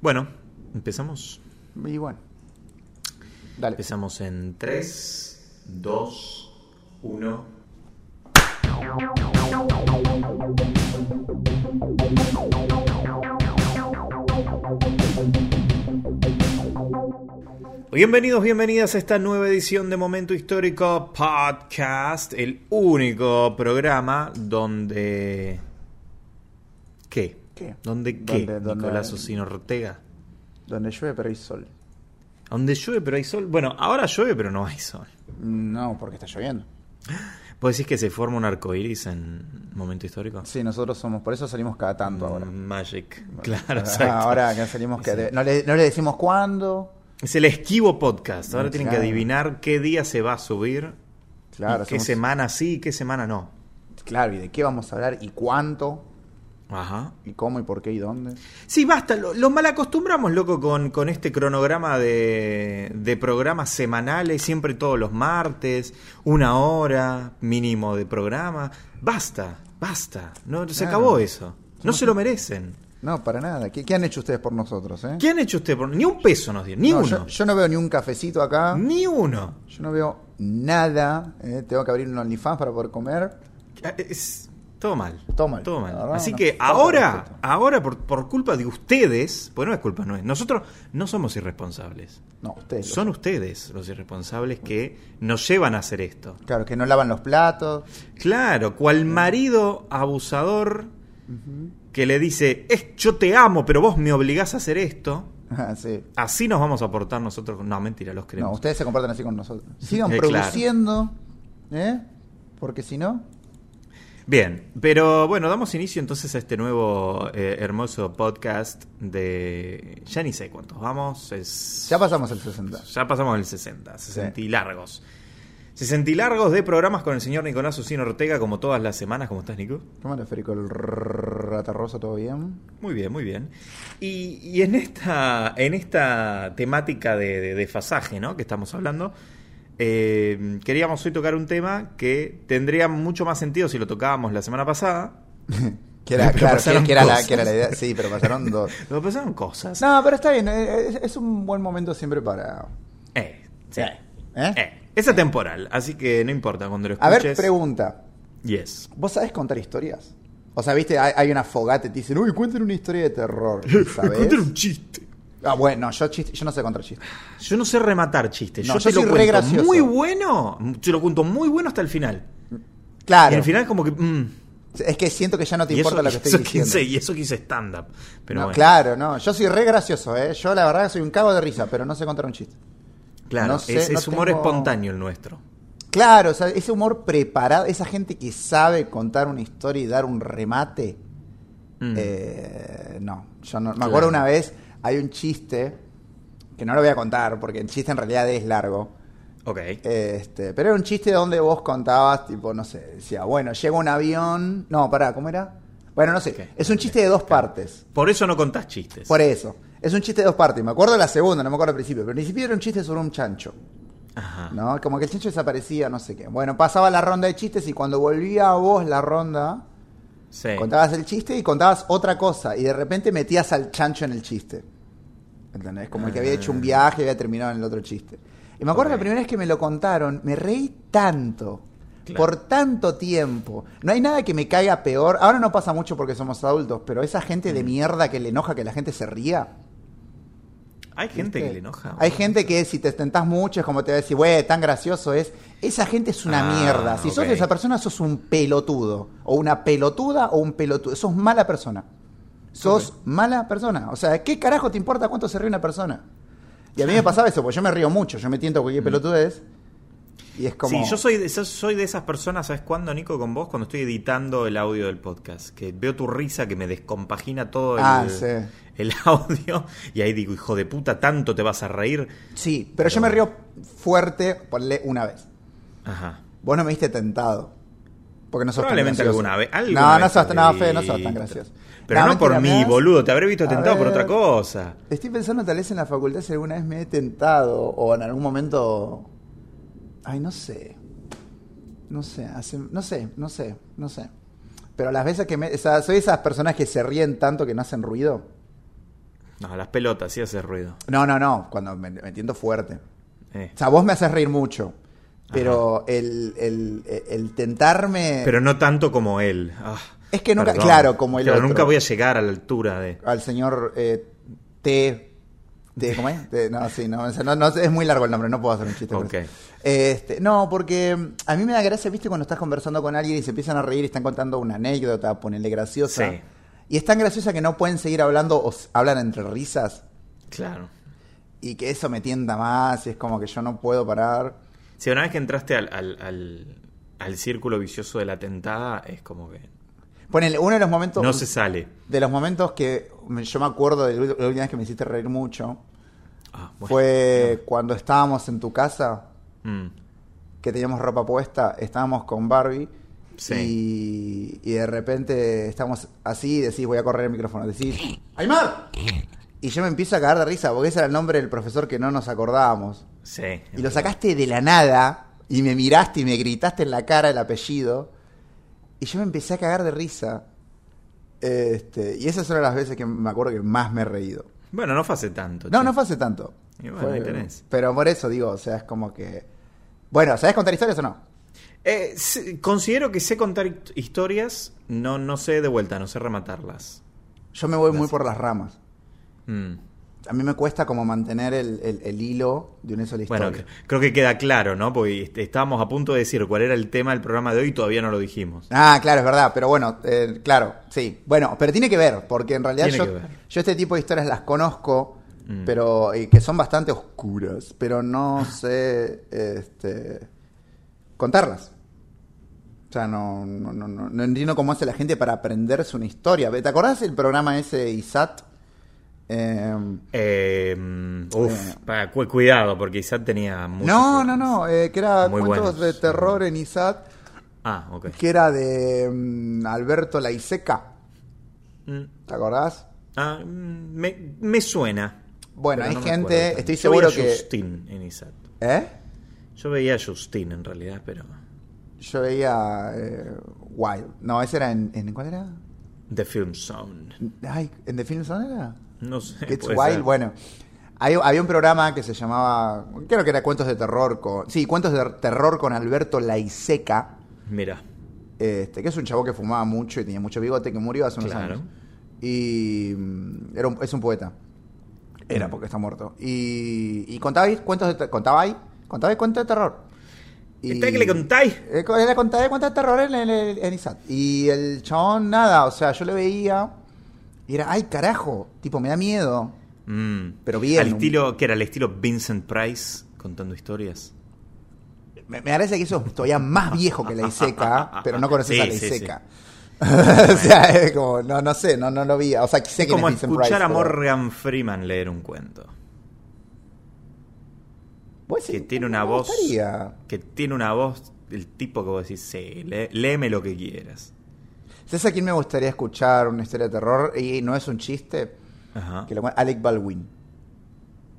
Bueno, empezamos. Y bueno. Dale. Empezamos en 3, 2, 1. Bienvenidos, bienvenidas a esta nueva edición de Momento Histórico Podcast, el único programa donde... ¿Qué? ¿Qué? ¿Dónde qué, Donde- donde- Nicolás Ocino Ortega? Donde llueve pero hay sol. Donde llueve pero hay sol. Bueno, ahora llueve pero no hay sol. No, porque está lloviendo. ¿Vos decís que se forma un arco iris en Momento Histórico? Sí, nosotros somos, por eso salimos cada tanto ahora. Mm, Magic. Claro, exacto. Ahora que salimos que no, le, no le decimos cuándo. Es el esquivo podcast. Ahora tienen que adivinar qué día se va a subir. Claro, y qué somos- semana sí y qué semana no. Claro, y de qué vamos a hablar y cuánto Ajá. y cómo y por qué y dónde. Sí, basta. Lo, lo malacostumbramos, loco, con, con este cronograma de, de programas semanales, siempre todos los martes, una hora mínimo de programa. Basta, basta. No, se Claro. acabó eso. No se lo merecen. No, para nada. ¿Qué, qué han hecho ustedes por nosotros, eh? ¿Qué han hecho ustedes? por- Ni un peso nos dieron, ni No, uno. Yo, yo no veo ni un cafecito acá. Ni uno. Yo no veo nada. eh, Tengo que abrir un OnlyFans para poder comer. Es todo mal. Todo mal. Todo mal. Así que ahora, ahora por, por culpa de ustedes, pues no es culpa no es. Nosotros no somos irresponsables. No, ustedes. Son ustedes los irresponsables que nos llevan a hacer esto. Claro, que no lavan los platos. Claro, cual marido abusador que le dice, es, yo te amo, pero vos me obligás a hacer esto. Ah, sí. Así nos vamos a portar nosotros. No, mentira, los No, queremos. ustedes se comportan así con nosotros. Sigan Eh, claro. produciendo, ¿eh? Porque si no, Bien, pero bueno, damos inicio entonces a este nuevo eh, hermoso podcast de... Ya ni sé cuántos vamos, es... ya pasamos el 60. Ya pasamos el 60, 60 y largos. 60 y largos de programas con el señor Nicolás Ucino Ortega, como todas las semanas. ¿Cómo estás, Nico? ¿Cómo anda, Férico? ¿El ratarroso todo bien? Muy bien, muy bien. Y, y en esta en esta temática de, de desfasaje, ¿no? Que estamos hablando, eh, queríamos hoy tocar un tema que tendría mucho más sentido si lo tocábamos la semana pasada. Que era, claro, que, la, cosas. que era la idea. Sí, pero pasaron dos. Pasaron cosas. No, pero está bien. eh, Es, es un buen momento siempre para. Eh, sí. ¿Eh? Eh, Es atemporal, así que no importa cuando lo A escuches. ver, pregunta. Yes. ¿Vos sabés contar historias? O sea, viste, hay, hay una fogata y te dicen, uy, cuenten una historia de terror. Cuéntale un chiste. Ah, bueno, yo, chiste- yo no sé contar chistes. Yo no sé rematar chistes. No, yo yo te lo soy re cuento gracioso. muy bueno. Te lo cuento muy bueno hasta el final. Claro. Y al final es como que. mm, Es que siento que ya no te eso, importa lo que estoy diciendo. quise, y eso quise stand-up. Pero No, bueno. Claro, no. Yo soy re gracioso, ¿eh? Yo la verdad soy un cago de risa, pero no sé contar un chiste. Claro, no sé, es, no es humor tengo- espontáneo el nuestro. Claro, o sea, ese humor preparado, esa gente que sabe contar una historia y dar un remate. Mm. eh, no, yo no. Me Claro. acuerdo una vez, hay un chiste, que no lo voy a contar, porque el chiste en realidad es largo. ok. Este, pero era un chiste donde vos contabas, tipo, no sé, decía, bueno, llega un avión. No, pará, ¿cómo era? Bueno, no sé. Es un chiste de dos partes. Por eso no contás chistes. Por eso. Es un chiste de dos partes. Me acuerdo de la segunda, no me acuerdo al principio. Pero al principio era un chiste sobre un chancho. Ajá. ¿No? Como que el chancho desaparecía, no sé qué. Bueno, pasaba la ronda de chistes y cuando volvía a vos la ronda, Sí. contabas el chiste y contabas otra cosa. Y de repente metías al chancho en el chiste. ¿Entendés? Como el que había hecho un viaje y había terminado en el otro chiste. Y me acuerdo Ok. la primera vez que me lo contaron, me reí tanto. Claro. Por tanto tiempo. No hay nada que me caiga peor. Ahora no pasa mucho porque somos adultos, pero esa gente Mm. de mierda que le enoja que la gente se ría. Hay gente que le enoja. Hay gente que si te tentás mucho es como te va a decir, güey, tan gracioso es. Esa gente es una Ah, mierda. Si sos esa persona, sos un pelotudo. O una pelotuda o un pelotudo. Sos mala persona. Sos mala persona. O sea, ¿qué carajo te importa cuánto se ríe una persona? Y a mí me pasaba eso, porque yo me río mucho. Yo me tiento cualquier pelotudez. Y es como. Mm. Sí, yo soy, de, yo soy de esas personas, ¿sabes cuándo, Nico, con vos? Cuando estoy editando el audio del podcast. Que veo tu risa que me descompagina todo el, Ah, sí. el audio. Y ahí digo, hijo de puta, tanto te vas a reír. Sí, pero yo me río fuerte, ponle una vez. Ajá. Vos no me diste tentado. Porque no sos Probablemente alguna vez. No, alguna no vez sos, te no. Fede, no sos tan gracioso. Pero no, por mentira, mí, boludo. Te habré visto tentado por otra cosa. Estoy pensando tal vez en la facultad si alguna vez me he tentado o en algún momento... Ay, no sé. No sé, hace- no sé, no sé, no sé. Pero las veces que me... o sea, soy esas personas que se ríen tanto que no hacen ruido. No, las pelotas, sí hace ruido. No, no, no, cuando me, me tiento fuerte. Eh. O sea, vos me haces reír mucho. Pero el, el, el tentarme. Pero no tanto como él. Ah, Es que nunca- perdón. claro, como el Claro, otro. nunca voy a llegar a la altura de. al señor eh, T. T, ¿Cómo es? No, sí, no, o sea, no, no, es muy largo el nombre, no puedo hacer un chiste. con Ok. eso. Este, no, porque a mí me da gracia, viste, cuando estás conversando con alguien y se empiezan a reír y están contando una anécdota, ponerle graciosa. Sí. Y es tan graciosa que no pueden seguir hablando o hablan entre risas Claro. y que eso me tienta más y es como que yo no puedo parar. Si una vez que entraste al, al, al, al círculo vicioso de la tentada, es como que Ponele, uno de los momentos. no se sale. De los momentos que yo me acuerdo de la última vez que me hiciste reír mucho. Ah, bueno. Fue cuando estábamos en tu casa, Mm, que teníamos ropa puesta, estábamos con Barbie. Sí. Y, y de repente estamos así y decís, voy a correr el micrófono. Decís, ¡Aymar! Y yo me empiezo a cagar de risa porque ese era el nombre del profesor que no nos acordábamos. sí. Y lo sacaste de la nada y me miraste y me gritaste en la cara el apellido. Y yo me empecé a cagar de risa. Este, y esas son las veces que me acuerdo que más me he reído. Bueno, no fue hace tanto. No, che. no fue hace tanto. Y bueno, Fue- ahí tenés. Pero por eso digo, o sea, es como que... Bueno, ¿sabes contar historias o no? Eh, considero que sé contar historias, no, no sé de vuelta, no sé rematarlas. Yo me voy muy por las ramas. Mm. A mí me cuesta como mantener el, el- el hilo de una sola historia. Bueno, cre- creo que queda claro, ¿no? Porque estábamos a punto de decir cuál era el tema del programa de hoy y todavía no lo dijimos. Ah, claro, es verdad, pero bueno, eh, claro, sí. Bueno, pero tiene que ver, porque en realidad yo, este tipo de historias las conozco, Mm. pero y que son bastante oscuras, pero no sé este, contarlas. O sea, no, no, no, no, no entiendo cómo hace la gente para aprenderse una historia. ¿Te acordás del programa ese ISAT? Eh, Eh, mm, uf, Eh. cu- cuidado, porque Isaac tenía muchos no, no, no, eh, que era Muy cuentos buenos. de terror en ISAT, Ah, ok. que era de mm, Alberto Laiseca. Mm, ¿Te acordás? ah, mm, me, me suena. Bueno, hay no gente- estoy Yo seguro veía a que- Justin en Isaac. ¿Eh? Yo veía a Justin en realidad, pero. Yo veía eh, Wild. No, ese era en, en- ¿Cuál era? The Film Zone. Ay, ¿en The Film Zone era? No sé. It's puede Wild. ser. Bueno, hay- había un programa que se llamaba. Creo que era Cuentos de Terror con. Sí, Cuentos de Terror con Alberto Laiseca. Mira. Este, que es un chavo que fumaba mucho y tenía mucho bigote que murió hace unos Claro. años. Y. mm, Era un- es un poeta. Era Mm. porque está muerto. Y, y contaba ahí cuentos de ter- contaba ahí, contaba ahí cuentos de terror. ¿Está que le contáis? Eh, Le contaba cuentos de terror en, en, en ISAT. Y el chabón, nada, o sea, yo le veía y era, ay, carajo, tipo, me da miedo. Mm. Pero bien. Al estilo, que era el estilo Vincent Price contando historias. Me, me parece que eso es todavía más viejo que la Iseca, pero no conoces Sí, a la sí, Iseca. o sea, es como, no, no sé, no, no lo vi. O sea, sé Es como es escuchar Price, a pero- Morgan Freeman leer un cuento. Que tiene una voz. gustaría. Que tiene una voz del tipo que vos decís, sí, lé- léeme lo que quieras. ¿Sabes a quién me gustaría escuchar una historia de terror? Y no es un chiste. Ajá. Que lo, Alec Baldwin.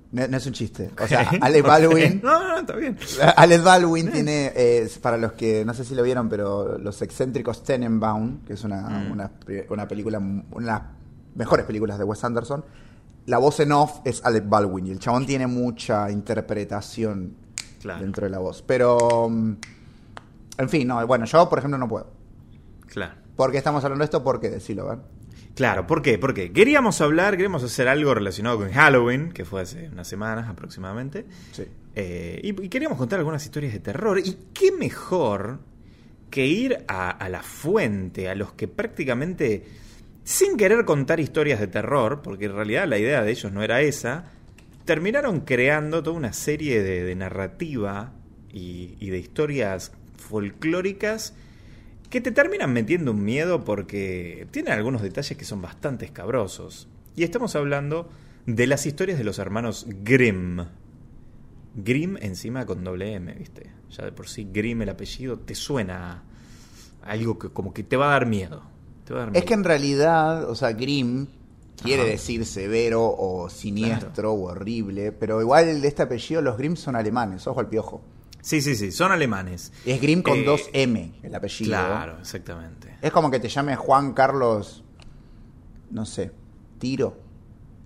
No, no es un chiste. O sea, Ok, Alec. Baldwin. No, no, está bien. Alec Baldwin tiene, eh, para los que no sé si lo vieron, pero Los excéntricos Tenenbaum, que es una, Mm. una, una película, una de las mejores películas de Wes Anderson, la voz en off es Alec Baldwin y el chabón tiene mucha interpretación Claro. dentro de la voz. Pero, mm, en fin, no, bueno, yo por ejemplo no puedo. Claro. ¿Por qué estamos hablando de esto? Porque decirlo, ¿ver? Claro, ¿por qué? Porque queríamos hablar, queríamos hacer algo relacionado con Halloween, que fue hace unas semanas aproximadamente. Sí. Eh, y, y queríamos contar algunas historias de terror. Y qué mejor que ir a, a la fuente, a los que prácticamente, sin querer contar historias de terror, porque en realidad la idea de ellos no era esa, terminaron creando toda una serie de, de narrativa y, y de historias folclóricas que te terminan metiendo un miedo porque tienen algunos detalles que son bastante escabrosos. Y estamos hablando de las historias de los hermanos Grimm. Grimm encima con doble M, ¿viste? Ya de por sí Grimm el apellido te suena a algo que como que te va a dar miedo. Te va a dar Es que en realidad, o sea, Grimm quiere Ajá. decir severo o siniestro o horrible, pero igual de este apellido los Grimm son alemanes, ojo al piojo. Sí, sí, sí, son alemanes. Es Grimm con Eh, dos M el apellido. Claro, exactamente. Es como que te llame Juan Carlos, no sé, Tiro.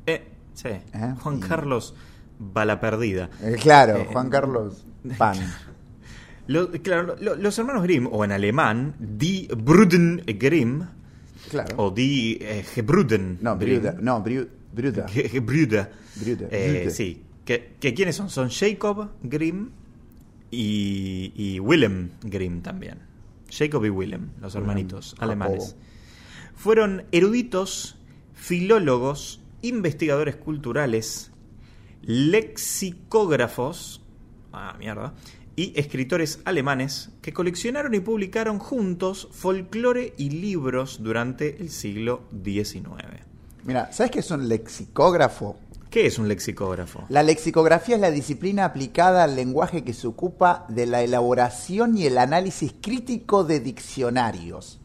Eh, Sí. ¿Eh? Juan Y- Carlos Bala Perdida. Eh, claro, Eh, Juan Carlos Pan. Lo- claro, lo- los hermanos Grimm, o en alemán, Die Brüder Grimm, Claro. o Die Gebrüden no. Bruda. No, Gebrüder. Brüder, Eh, Brüder. sí. Que, que ¿Quiénes son? Son Jacob Grimm y, y Willem Grimm también. Jacob y Willem, los hermanitos alemanes. Fueron eruditos, filólogos, investigadores culturales, lexicógrafos, ah, mierda, y escritores alemanes que coleccionaron y publicaron juntos folclore y libros durante el siglo XIX. Mira, ¿sabes qué es un lexicógrafo? ¿Qué es un lexicógrafo? La lexicografía es la disciplina aplicada al lenguaje que se ocupa de la elaboración y el análisis crítico de diccionarios.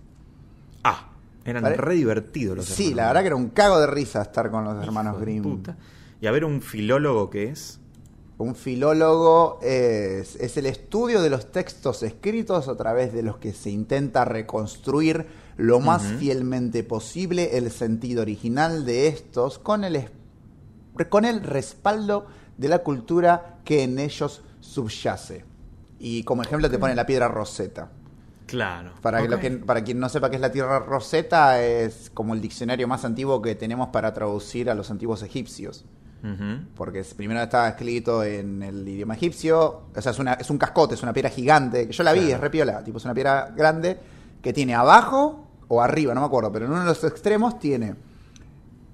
Ah, eran re divertidos los Sí, hermanos la verdad que era un cago de risa estar con los hermanos Grimm. puta. Y a ver un filólogo que es. Un filólogo es, es el estudio de los textos escritos a través de los que se intenta reconstruir lo más fielmente posible el sentido original de estos con el, es- con el respaldo de la cultura que en ellos subyace. Y como ejemplo te pone la piedra Rosetta. Claro. Para, que lo ok. que- para quien no sepa qué es la tierra Rosetta, es como el diccionario más antiguo que tenemos para traducir a los antiguos egipcios. Porque es- primero estaba escrito en el idioma egipcio, o sea, es, una, es un cascote, es una piedra gigante, que yo la vi, Claro. es repiola, tipo es una piedra grande que tiene abajo o arriba, no me acuerdo, pero en uno de los extremos tiene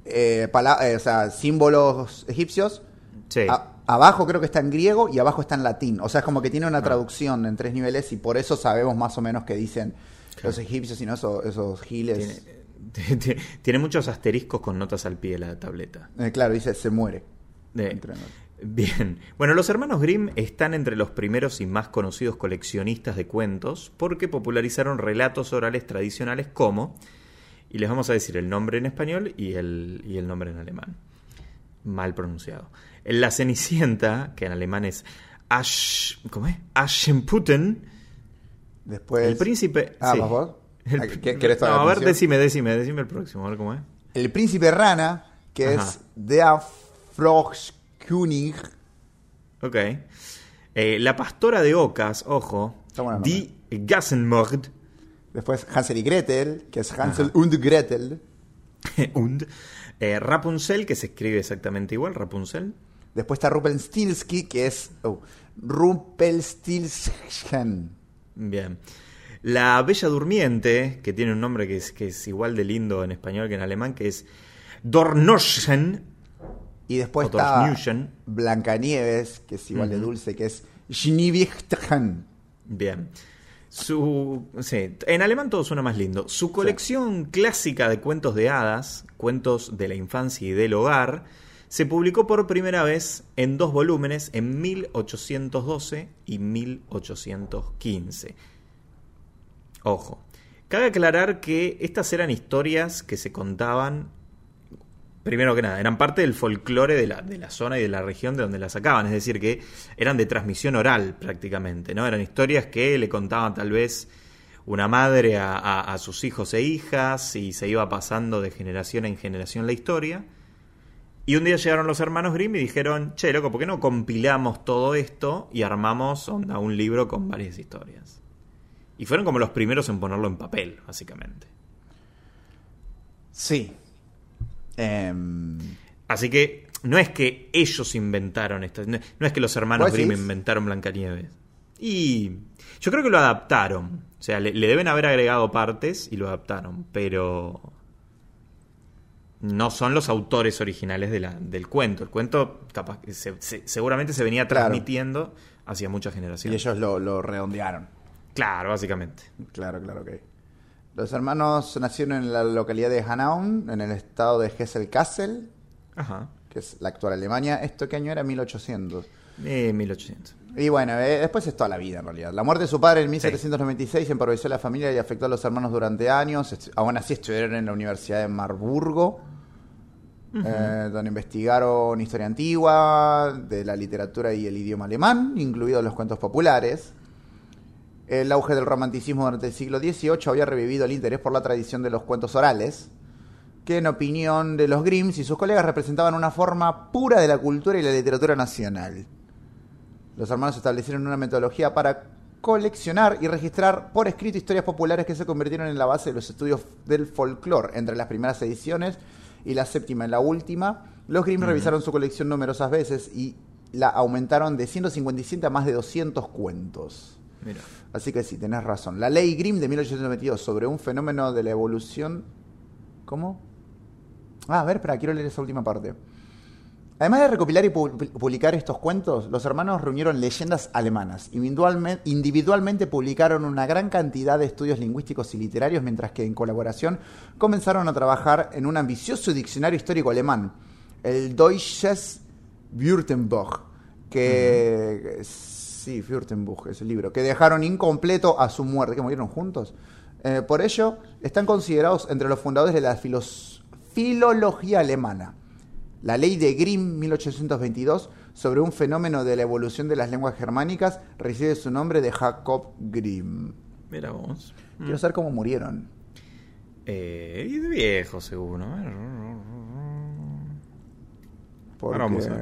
eh, eh, o sea, símbolos egipcios, Sí. a- abajo creo que está en griego y abajo está en latín, o sea, es como que tiene una Ah. traducción en tres niveles y por eso sabemos más o menos que dicen Claro. los egipcios y no esos, esos giles. Tiene, tiene- muchos asteriscos con notas al pie de la tableta. Eh, claro, dice se muere. Bien. Bueno, los hermanos Grimm están entre los primeros y más conocidos coleccionistas de cuentos porque popularizaron relatos orales tradicionales como, y les vamos a decir el nombre en español y el, y el nombre en alemán. Mal pronunciado. La Cenicienta, que en alemán es Asch, ¿cómo es? Aschenputtel. Después... el príncipe. Ah, sí. ¿vas vos? El- Ah, ¿qué- querés no, a ver, decime, decime, decime el próximo, a ver cómo es. El príncipe rana, que Ajá. es Der Froschkönig. Ok. Eh, la pastora de ocas, ojo. Die Gassenmord. Después Hansel y Gretel, que es Hansel und Gretel. und eh, Rapunzel, que se escribe exactamente igual, Rapunzel. Después está Rumpelstiltskin, que es oh, Rumpelstiltskin. Bien. La Bella Durmiente, que tiene un nombre que es, que es igual de lindo en español que en alemán, que es Dornoschen. Y después está. Blancanieves, que es igual de dulce, que es Schneewichtchen. Bien. Su, sí, en alemán todo suena más lindo. Su colección clásica de cuentos de hadas, cuentos de la infancia y del hogar, se publicó por primera vez en dos volúmenes en 1812 y 1815. Ojo, cabe aclarar que estas eran historias que se contaban, primero que nada, eran parte del folclore de la, de la zona y de la región de donde las sacaban, es decir, que eran de transmisión oral prácticamente, ¿no? Eran historias que le contaban tal vez una madre a, a- a sus hijos e hijas y se iba pasando de generación en generación la historia. Y un día llegaron los hermanos Grimm y dijeron, che, loco, ¿por qué no compilamos todo esto y armamos onda, un libro con varias historias? Y fueron como los primeros en ponerlo en papel, básicamente. Sí. Em, Así que no es que ellos inventaron esto, no, no es que los hermanos ¿Vos Grimm inventaron Blancanieves. Y yo creo que lo adaptaron. O sea, le, le deben haber agregado partes y lo adaptaron, pero no son los autores originales de la- del cuento. El cuento capaz, que se- se- seguramente se venía Claro. transmitiendo hacia muchas y generaciones. ellos lo, lo redondearon. Claro, básicamente. Claro, claro, ok. Los hermanos nacieron en la localidad de Hanaun, en el estado de Hesse-Kassel, que es la actual Alemania. ¿Esto qué año era? 1800. Eh, 1800. Y bueno, eh, después es toda la vida en realidad. La muerte de su padre en 1796 empobreció a la familia y afectó a los hermanos durante años. Est- Aún así estuvieron en la Universidad de Marburgo, eh, donde investigaron historia antigua, de la literatura y el idioma alemán, incluidos los cuentos populares. El auge del romanticismo durante el siglo XVIII había revivido el interés por la tradición de los cuentos orales. que en opinión de los Grimms y sus colegas representaban una forma pura de la cultura y la literatura nacional. Los hermanos establecieron una metodología para coleccionar y registrar por escrito historias populares que se convirtieron en la base de los estudios del folclore. Entre las primeras ediciones y la séptima y la última, los Grimm revisaron su colección numerosas veces y la aumentaron de 157 a más de 200 cuentos. Mira. Así que sí, tenés razón. La ley Grimm de 1892 sobre un fenómeno de la evolución... ¿Cómo? Ah, a ver, espera, quiero leer esa última parte. Además de recopilar y pu- publicar estos cuentos, los hermanos reunieron leyendas alemanas. Individualme- Individualmente publicaron una gran cantidad de estudios lingüísticos y literarios, mientras que en colaboración comenzaron a trabajar en un ambicioso diccionario histórico alemán, el Deutsches Württemberg, que... Sí, Württemberg es el libro, que dejaron incompleto a su muerte, que murieron juntos. Eh, por ello, están considerados entre los fundadores de la filos- filología alemana. La ley de Grimm 1822 sobre un fenómeno de la evolución de las lenguas germánicas recibe su nombre de Jacob Grimm. Mira vos. Quiero saber cómo murieron. Eh, y de viejo, seguro. Porque... Ahora vamos a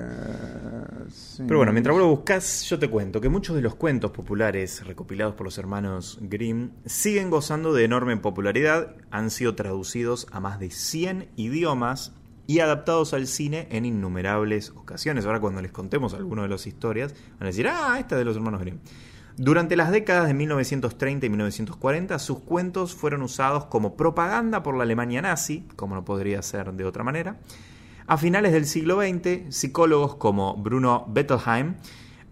Pero bueno, mientras vos lo buscas, yo te cuento que muchos de los cuentos populares recopilados por los hermanos Grimm siguen gozando de enorme popularidad, han sido traducidos a más de 100 idiomas y adaptados al cine en innumerables ocasiones. Ahora cuando les contemos algunas de las historias, van a decir, ah, esta es de los hermanos Grimm. Durante las décadas de 1930 y 1940, sus cuentos fueron usados como propaganda por la Alemania nazi, como no podría ser de otra manera. A finales del siglo XX, psicólogos como Bruno Bettelheim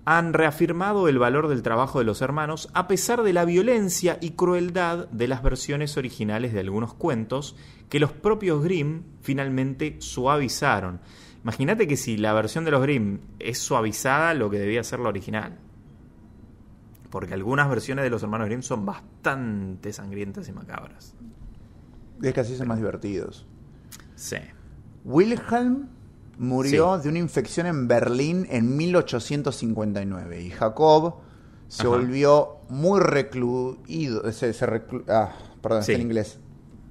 han reafirmado el valor del trabajo de los hermanos a pesar de la violencia y crueldad de las versiones originales de algunos cuentos que los propios Grimm finalmente suavizaron. Imagínate que si la versión de los Grimm es suavizada, lo que debía ser la original. Porque algunas versiones de los hermanos Grimm son bastante sangrientas y macabras. Es que así son más divertidos. Sí. Wilhelm murió Sí. de una infección en Berlín en 1859 y Jacob se Ajá. volvió muy recluido. Se, se reclu- ah, perdón, Sí. está en inglés.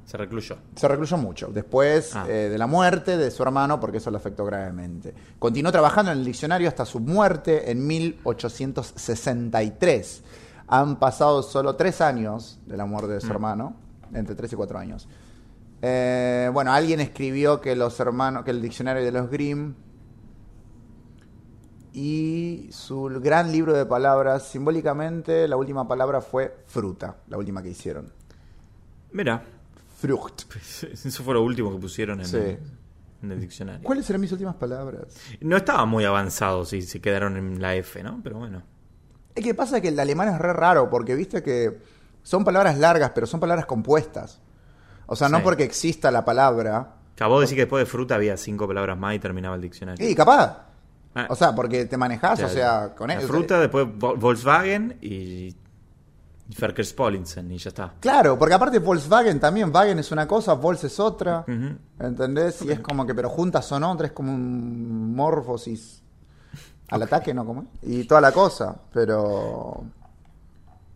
Se recluyó. Se recluyó mucho después Ah. eh, de la muerte de su hermano, porque eso le afectó gravemente. Continuó trabajando en el diccionario hasta su muerte en 1863. Han pasado solo tres años de la muerte de su Mm. hermano, entre tres y cuatro años. Eh, bueno, alguien escribió que los hermanos, que el diccionario de los Grimm y su gran libro de palabras, simbólicamente, la última palabra fue fruta, la última que hicieron. Mira, Frucht. eso fue lo último que pusieron en, Sí. el, en el diccionario. ¿Cuáles serán mis últimas palabras? No estaba muy avanzado si se quedaron en la F, ¿no? Pero bueno. Es que pasa que el alemán es re raro, porque viste que son palabras largas, pero son palabras compuestas. O sea, no Sí. porque exista la palabra. Acabó de decir que después de fruta había cinco palabras más y terminaba el diccionario. Y capaz. Ah. O sea, porque te manejás, o sea, con eso. fruta, después Vol- Volkswagen y, y Verkehrspolizen y ya está. Claro, porque aparte Volkswagen también, Wagen es una cosa, Volks es otra. Ujú. ¿Entendés? Y es como que, pero juntas son otras, es como un morfosis al ataque, ¿no? ¿Cómo es? Y toda la cosa, pero.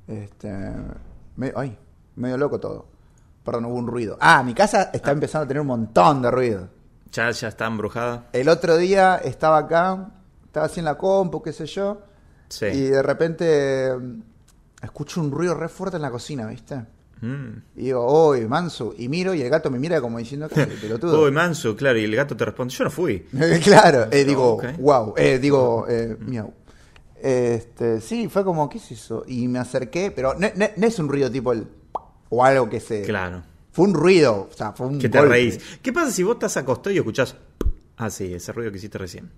Este. me- ay, medio loco todo. Perdón, hubo un ruido. Ah, mi casa está empezando a tener un montón de ruido. Ya, ya está embrujada. El otro día estaba acá, estaba así en la compu, qué sé yo, Sí. y de repente mm, escucho un ruido re fuerte en la cocina, ¿viste? Mm. Y digo, uy, manso. Y miro y el gato me mira como diciendo que pelotudo. Uy, Manso, claro, y el gato te responde, yo no fui. claro, eh, digo, wow, eh, digo, eh, miau. Este, sí, fue como, ¿qué es eso? Y me acerqué, pero no, no- no es un ruido tipo el. O algo que se. Claro. Fue un ruido, o sea, fue un. Que te golpe. reís. ¿Qué pasa si vos estás acostado y escuchás... Ah, sí, ese ruido que hiciste recién.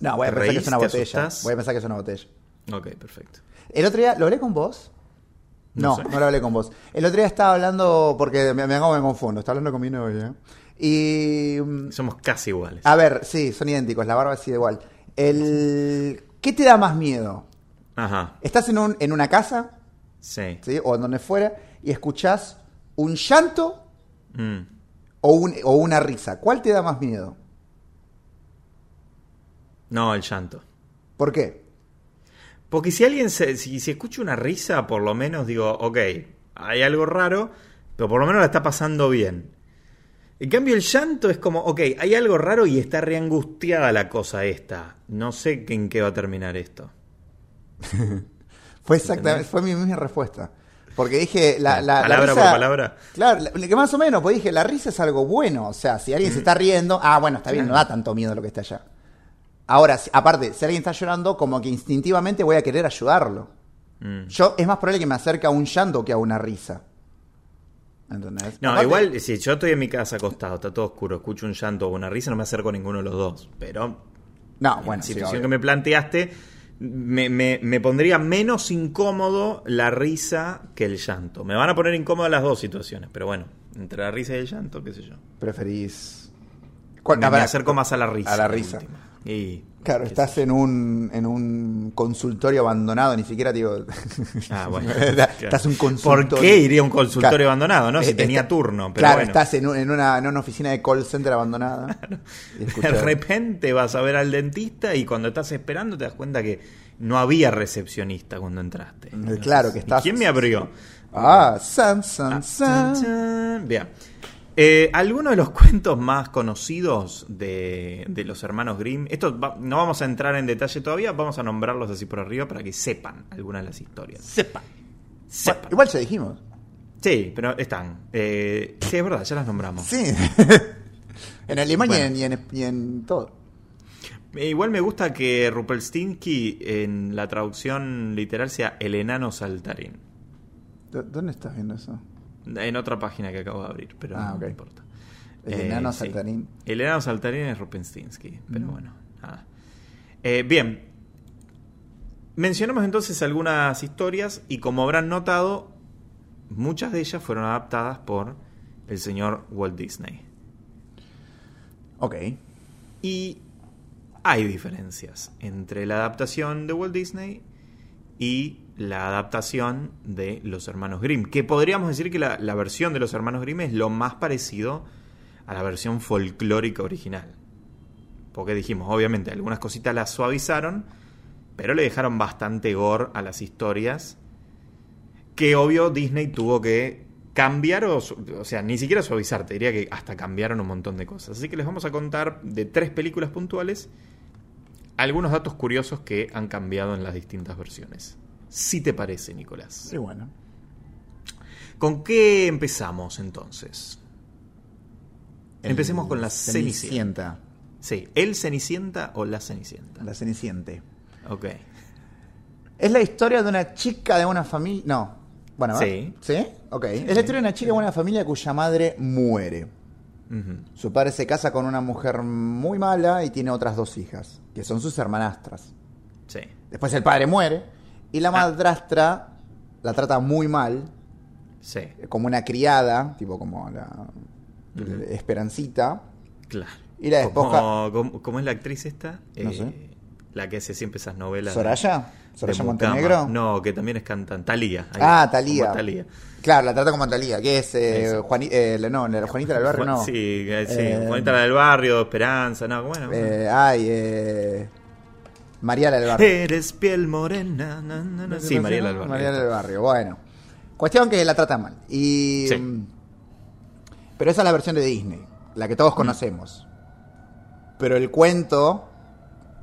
No, voy a ¿Te pensar que es una ¿Te botella. asustás? Voy a pensar que es una botella. Ok, perfecto. El otro día, ¿lo hablé con vos? No No, sé. no, lo hablé con vos. El otro día estaba hablando, porque me, me, hago- me confundo, estaba hablando con mi novia. Y. mm, Somos casi iguales. A ver, sí, son idénticos, la barba es igual. El, ¿Qué te da más miedo? Ajá, Estás en, un, en una casa, sí. ¿sí? o en donde fuera, y escuchás un llanto Mm. o, un- o una risa. ¿Cuál te da más miedo? No, el llanto. ¿Por qué? Porque si alguien se, si, si escucha una risa, por lo menos digo, ok, hay algo raro, pero por lo menos la está pasando bien. En cambio, el llanto es como, ok, hay algo raro y está reangustiada la cosa esta. No sé en qué va a terminar esto. Fue exactamente, fue mi misma respuesta. Porque dije, la, la, la palabra risa- por palabra. Claro, la- que más o menos, pues dije, la risa es algo bueno. O sea, si alguien se está riendo, ah, bueno, está bien, no da tanto miedo lo que está allá. Ahora, aparte, si alguien está llorando, como que instintivamente voy a querer ayudarlo. Mm. Yo, es más probable que me acerque a un llanto que a una risa. ¿Entendés? No, Aparte- igual, si yo estoy en mi casa acostado, está todo oscuro, escucho un llanto o una risa, no me acerco a ninguno de los dos. Pero No, en Ah, bueno, la situación que me planteaste, me, me- me pondría menos incómodo la risa que el llanto. Me van a poner incómodas las dos situaciones, pero bueno, entre la risa y el llanto, qué sé yo. Preferís. ¿Cuál- Me, acerco más a la risa. A la risa. última. Y, Claro, estás en un, en un consultorio abandonado, ni siquiera digo. Ah, bueno. estás un consultorio. ¿Por qué iría a un consultorio Claro. abandonado, no? Si Eh, tenía está- turno, pero claro, bueno. estás en, un- en una, en una oficina de call center abandonada. De repente vas a ver al dentista y cuando estás esperando te das cuenta que no había recepcionista cuando entraste. Eh, claro, que ¿Y estás- ¿Quién me abrió? Ah, san, san, san. Bien. Eh, algunos de los cuentos más conocidos de, de los hermanos Grimm, esto va- no vamos a entrar en detalle todavía, vamos a nombrarlos así por arriba para que sepan algunas de las historias. Sepa. Sepan. Igual ya dijimos. Sí, pero están. Eh, sí, es verdad, ya las nombramos. Sí. en alemán y Bueno. en- y, en, y en todo. Eh, Igual me gusta que Rupelstinsky en la traducción literal sea el enano saltarín. ¿Dó- ¿Dónde estás viendo eso? En otra página que acabo de abrir, pero Ah, no importa. El Eh, enano sí. saltarín. El enano saltarín es Rupenstinsky, pero Mm. bueno, nada. Eh, bien. Mencionamos entonces algunas historias y como habrán notado, muchas de ellas fueron adaptadas por el señor Walt Disney. Ok. Y hay diferencias entre la adaptación de Walt Disney y la adaptación de los hermanos Grimm. Que podríamos decir que la, versión de los hermanos Grimm es lo más parecido a la versión folclórica original. Porque dijimos, obviamente, algunas cositas las suavizaron, pero le dejaron bastante gore a las historias. Que obvio Disney tuvo que cambiar, o, o sea, ni siquiera suavizar, te diría que hasta cambiaron un montón de cosas. Así que les vamos a contar de tres películas puntuales algunos datos curiosos que han cambiado en las distintas versiones. Si te parece, Nicolás. Sí, bueno. ¿Con qué empezamos entonces? Empecemos con la Cenicienta. Sí, ¿el Cenicienta o la Cenicienta? La Ceniciente. Ok. Es la historia de una chica de una familia. No. Bueno. Sí. ¿Sí? Ok. es la historia de una chica de una familia cuya madre muere. Su padre se casa con una mujer muy mala y tiene otras dos hijas, que son sus hermanastras. Sí. Después el padre muere y la Ah. madrastra la trata muy mal, Sí. como una criada, tipo como la Ujú. Esperancita. Claro. Y la despoja- ¿Cómo, cómo es la actriz esta? Eh, No sé. La que hace siempre esas novelas. ¿Soraya? ¿Soraya. Montenegro? No, que también es cantante. Talía. ahí, Ah, Talía. Thalía. Claro, la trata como Talía, que es eh, Eso. Juani- eh, no, Juanita del Barrio, Juan- no. Sí, eh, sí. Eh, Juanita del barrio, Esperanza, no, bueno. Eh, ay, eh, Mariala del Barrio. Eres piel morena. na, na, na. Sí, Mariela del barrio. Mariela del Barrio, bueno. Cuestión que la trata mal. Y, Sí. mm, Pero esa es la versión de Disney, la que Mm. todos conocemos. Pero el cuento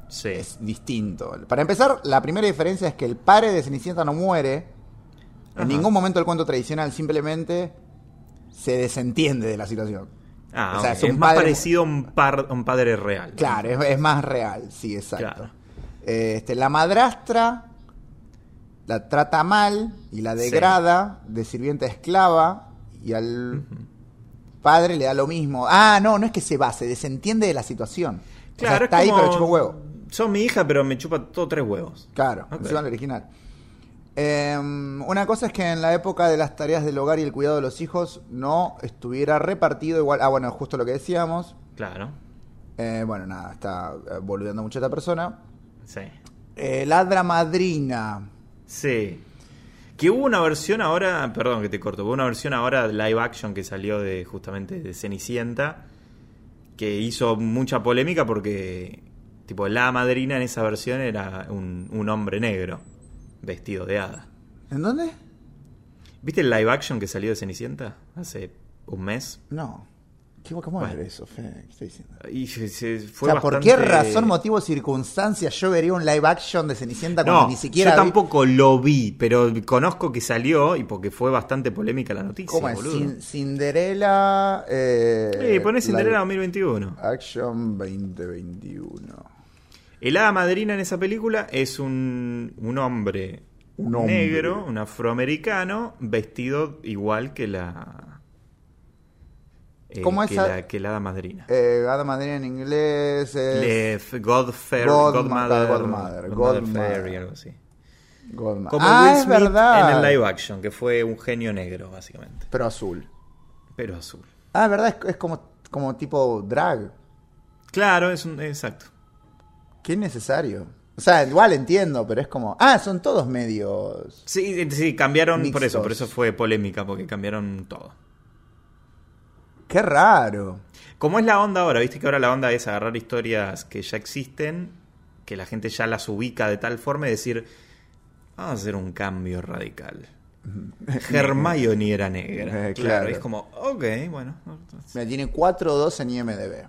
Sí. es distinto. Para empezar, la primera diferencia es que el padre de Cenicienta no muere. En Ajá. ningún momento del cuento tradicional simplemente se desentiende de la situación. Ah, O sea, ok. es más padre- parecido a un, par- a un padre real. Claro, es, es más real, sí, exacto. Claro. Este, la madrastra la trata mal y la Sí. degrada de sirvienta a esclava y al padre le da lo mismo. Ah, no, no es que se va, se desentiende de la situación. O sea, Claro, está es ahí, pero chupa huevo. Son mi hija, pero me chupa todo tres huevos. Claro, Ok. encima el original. Eh, una cosa es que en la época de las tareas del hogar y el cuidado de los hijos no estuviera repartido igual. Ah, bueno, justo lo que decíamos. Claro. Eh, bueno, nada, está eh, boludeando mucho esta persona. Sí. Eh, ladra madrina. Sí. Que hubo una versión ahora, perdón que te corto, hubo una versión ahora de live action que salió de justamente de Cenicienta que hizo mucha polémica porque tipo la madrina en esa versión era un, un hombre negro vestido de hada. ¿En dónde? ¿Viste el live action que salió de Cenicienta hace un mes? No. ¿Qué- ¿Cómo Bueno. era eso, Fede? ¿Qué estoy diciendo? Y se- se- O sea, ¿por qué razón, motivo circunstancia yo vería un live action de Cenicienta cuando No, ni siquiera yo vi- tampoco lo vi, pero conozco que salió y porque fue bastante polémica la noticia, ¿Cómo es? boludo. Cin- Cinderella. Eh, Sí, ponés Cinderella live 2021. Action 2021. El hada madrina en esa película es un, un hombre Un hombre. negro, un afroamericano, vestido igual que la. Eh, ¿Cómo es que, a- la, que la hada madrina. Eh, Hada Madrina en inglés es. Godfair, God- Godmother, Godmother, Godmother Godmother. Fairy, algo así. Goldman. Como ah, Will es Smith verdad. en el live action, que fue un genio negro, básicamente. Pero azul. Pero azul. Ah, es verdad, es, es como, como tipo drag. Claro, es un. Exacto. Qué innecesario. O sea, igual entiendo, pero es como. Ah, son todos medios. Sí, sí, cambiaron por eso, Mixtos. por eso fue polémica, porque cambiaron todo. Qué raro. Como es la onda ahora, viste que ahora la onda es agarrar historias que ya existen, que la gente ya las ubica de tal forma y decir, vamos a hacer un cambio radical. Hermione era negra. Eh, claro. es como, ok, bueno. Me tiene 4-2 en IMDB.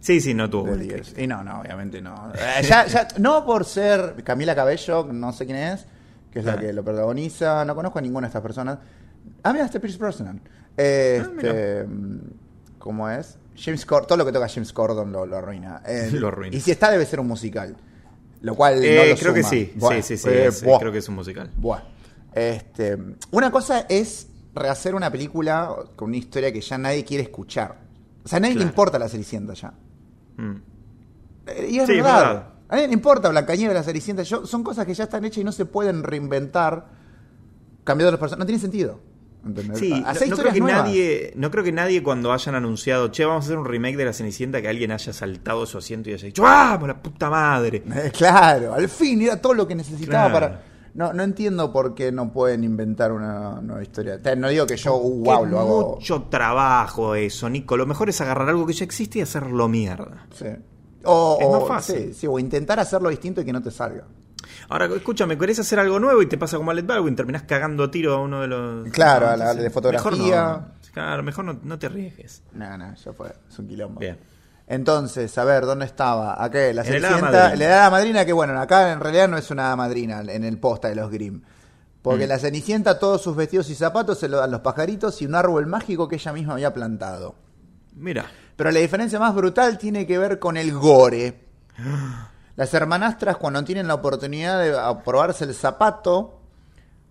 Sí, sí, no tuvo. de buen 10. crítico. Y no, no, obviamente no. Eh, ya, ya, no por ser Camila Cabello, no sé quién es, que es la Ah. que lo protagoniza. No conozco a ninguna de estas personas. Ah, mira, este Pierce Brosnan. Eh, Ah, este, mm, ¿Cómo es? James Corden, todo lo que toca James Corden lo, lo arruina. Eh, Lo arruina. Y si está, debe ser un musical. Lo cual no Eh, lo creo que sí, Buah, sí, sí, sí, eh, es- creo que es un musical. Buah. Este, una cosa es rehacer una película con una historia que ya nadie quiere escuchar. O sea, a nadie le importa la Cenicienta ya. Mm. Eh, Y es Sí, verdad. verdad. A nadie le importa Blancanieves, la Cenicienta. Yo, son cosas que ya están hechas y no se pueden reinventar cambiando los personajes. No tiene sentido. ¿Entendés? Sí, no, Hacer no creo que nuevas. nadie, no creo que nadie cuando hayan anunciado, che, vamos a hacer un remake de la Cenicienta, que alguien haya saltado su asiento y haya dicho, ¡ah, por la puta madre! Eh, Claro, al fin era todo lo que necesitaba Claro. para. No, no entiendo por qué no pueden inventar una nueva historia. No digo que yo, uh, wow, lo hago. mucho trabajo eso, Nico. Lo mejor es agarrar algo que ya existe y hacerlo mierda. Sí. O, Es más fácil. sí, sí, o intentar hacerlo distinto y que no te salga. Ahora, escúchame, querés hacer algo nuevo y te pasa como Alec Baldwin, terminás cagando a tiro a uno de los... Claro, a la de fotografía. Mejor no. Claro, mejor no, no te arriesgues. No, no, ya fue. Es un quilombo. Bien. Entonces, a ver, ¿dónde estaba? La En el hada Cenicienta. madrina. La madrina, que bueno, acá en realidad no es una madrina en el posta de los Grimm. Porque Mm. la Cenicienta, todos sus vestidos y zapatos se lo dan los pajaritos y un árbol mágico que ella misma había plantado. Mira. Pero la diferencia más brutal tiene que ver con el gore. Las hermanastras, cuando tienen la oportunidad de probarse el zapato,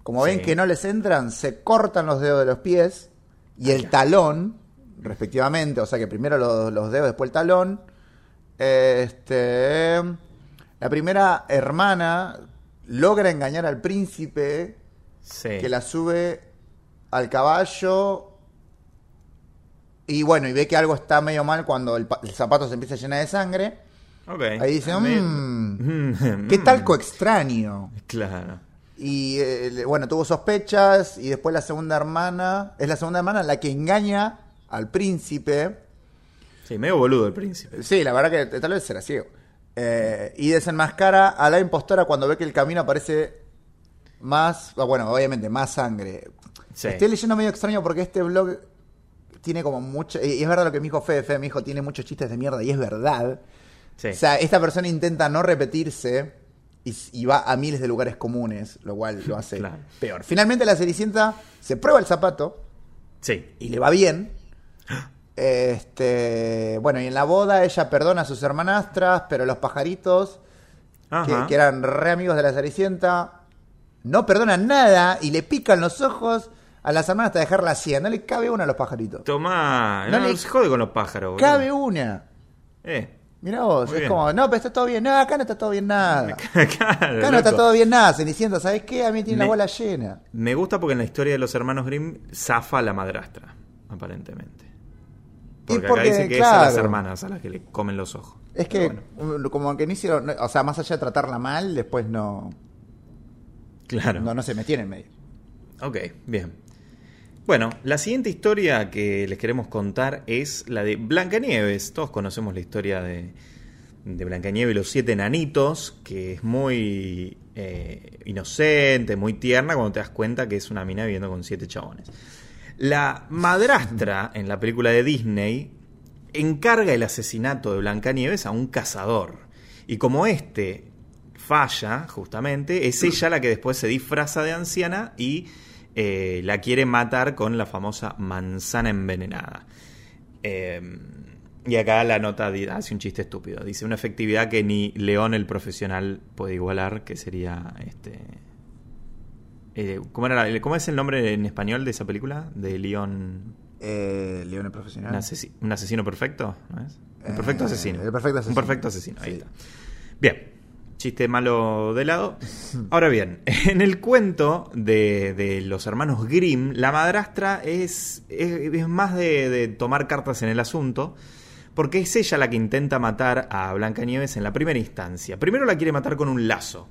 como ven que no les entran, se cortan los dedos de los pies y el talón, respectivamente. O sea que primero los, los dedos, después el talón. Este, la primera hermana logra engañar al príncipe Sí. que la sube al caballo y bueno, y ve que algo está medio mal cuando el, el zapato se empieza a llenar de sangre. Ok. Ahí dice, Me- "Mm, qué talco extraño. Claro. Y eh, bueno, tuvo sospechas y después la segunda hermana, es la segunda hermana la que engaña al príncipe. Sí, medio boludo el príncipe. Sí, la verdad que tal vez era ciego. Eh, y desenmascara a la impostora cuando ve que el camino aparece más, ah, bueno, obviamente más sangre. Sí. Estoy leyendo medio extraño porque este blog tiene como mucho, y es verdad lo que me dijo Fede, Fede me dijo, tiene muchos chistes de mierda y es verdad. Sí. O sea, esta persona intenta no repetirse y, y va a miles de lugares comunes, lo cual lo hace Claro. peor. Finalmente la Cenicienta se prueba el zapato sí. y le va bien. Este, bueno, y en la boda ella perdona a sus hermanastras, pero los pajaritos, que, eran re amigos de la Cenicienta, no perdonan nada y le pican los ojos a las hermanas hasta dejarla ciega. No le cabe una a los pajaritos. Tomá. No No, le- se jode con los pájaros, boludo. Cabe una. Eh. Mirá vos, Muy es bien. como, no, pero está todo bien. No, acá no está todo bien nada. claro, Acá no está todo bien nada, Cenicienta. ¿Sabes qué? A mí tiene la bola llena. Me gusta porque en la historia de los hermanos Grimm zafa la madrastra, aparentemente. Porque, porque, acá dice que es a las claro. hermanas a las que le comen los ojos. Es que, como que no hicieron, o sea, más allá de tratarla mal, después no, Claro. no, no se metía en medio. Ok, bien. Bueno, la siguiente historia que les queremos contar es la de Blancanieves. Todos conocemos la historia de, de Blancanieves y los siete enanitos, que es muy eh, inocente, muy tierna cuando te das cuenta que es una mina viviendo con siete chabones. La madrastra en la película de Disney encarga el asesinato de Blancanieves a un cazador. Y como este falla, justamente, es ella la que después se disfraza de anciana y eh, la quiere matar con la famosa manzana envenenada. Eh, y acá la nota hace un chiste estúpido. Dice una efectividad que ni León el profesional puede igualar, que sería este. Eh, ¿cómo, era ¿Cómo es el nombre en español de esa película? De León. Eh, León el profesional. Un, asesino perfecto, ¿no es? El perfecto asesino. El perfecto asesino. Un perfecto asesino, ahí está. Bien chiste malo de lado. Ahora bien, en el cuento de, los hermanos Grimm, la madrastra es, es, más de, tomar cartas en el asunto, porque es ella la que intenta matar a Blancanieves en la primera instancia. Primero la quiere matar con un lazo.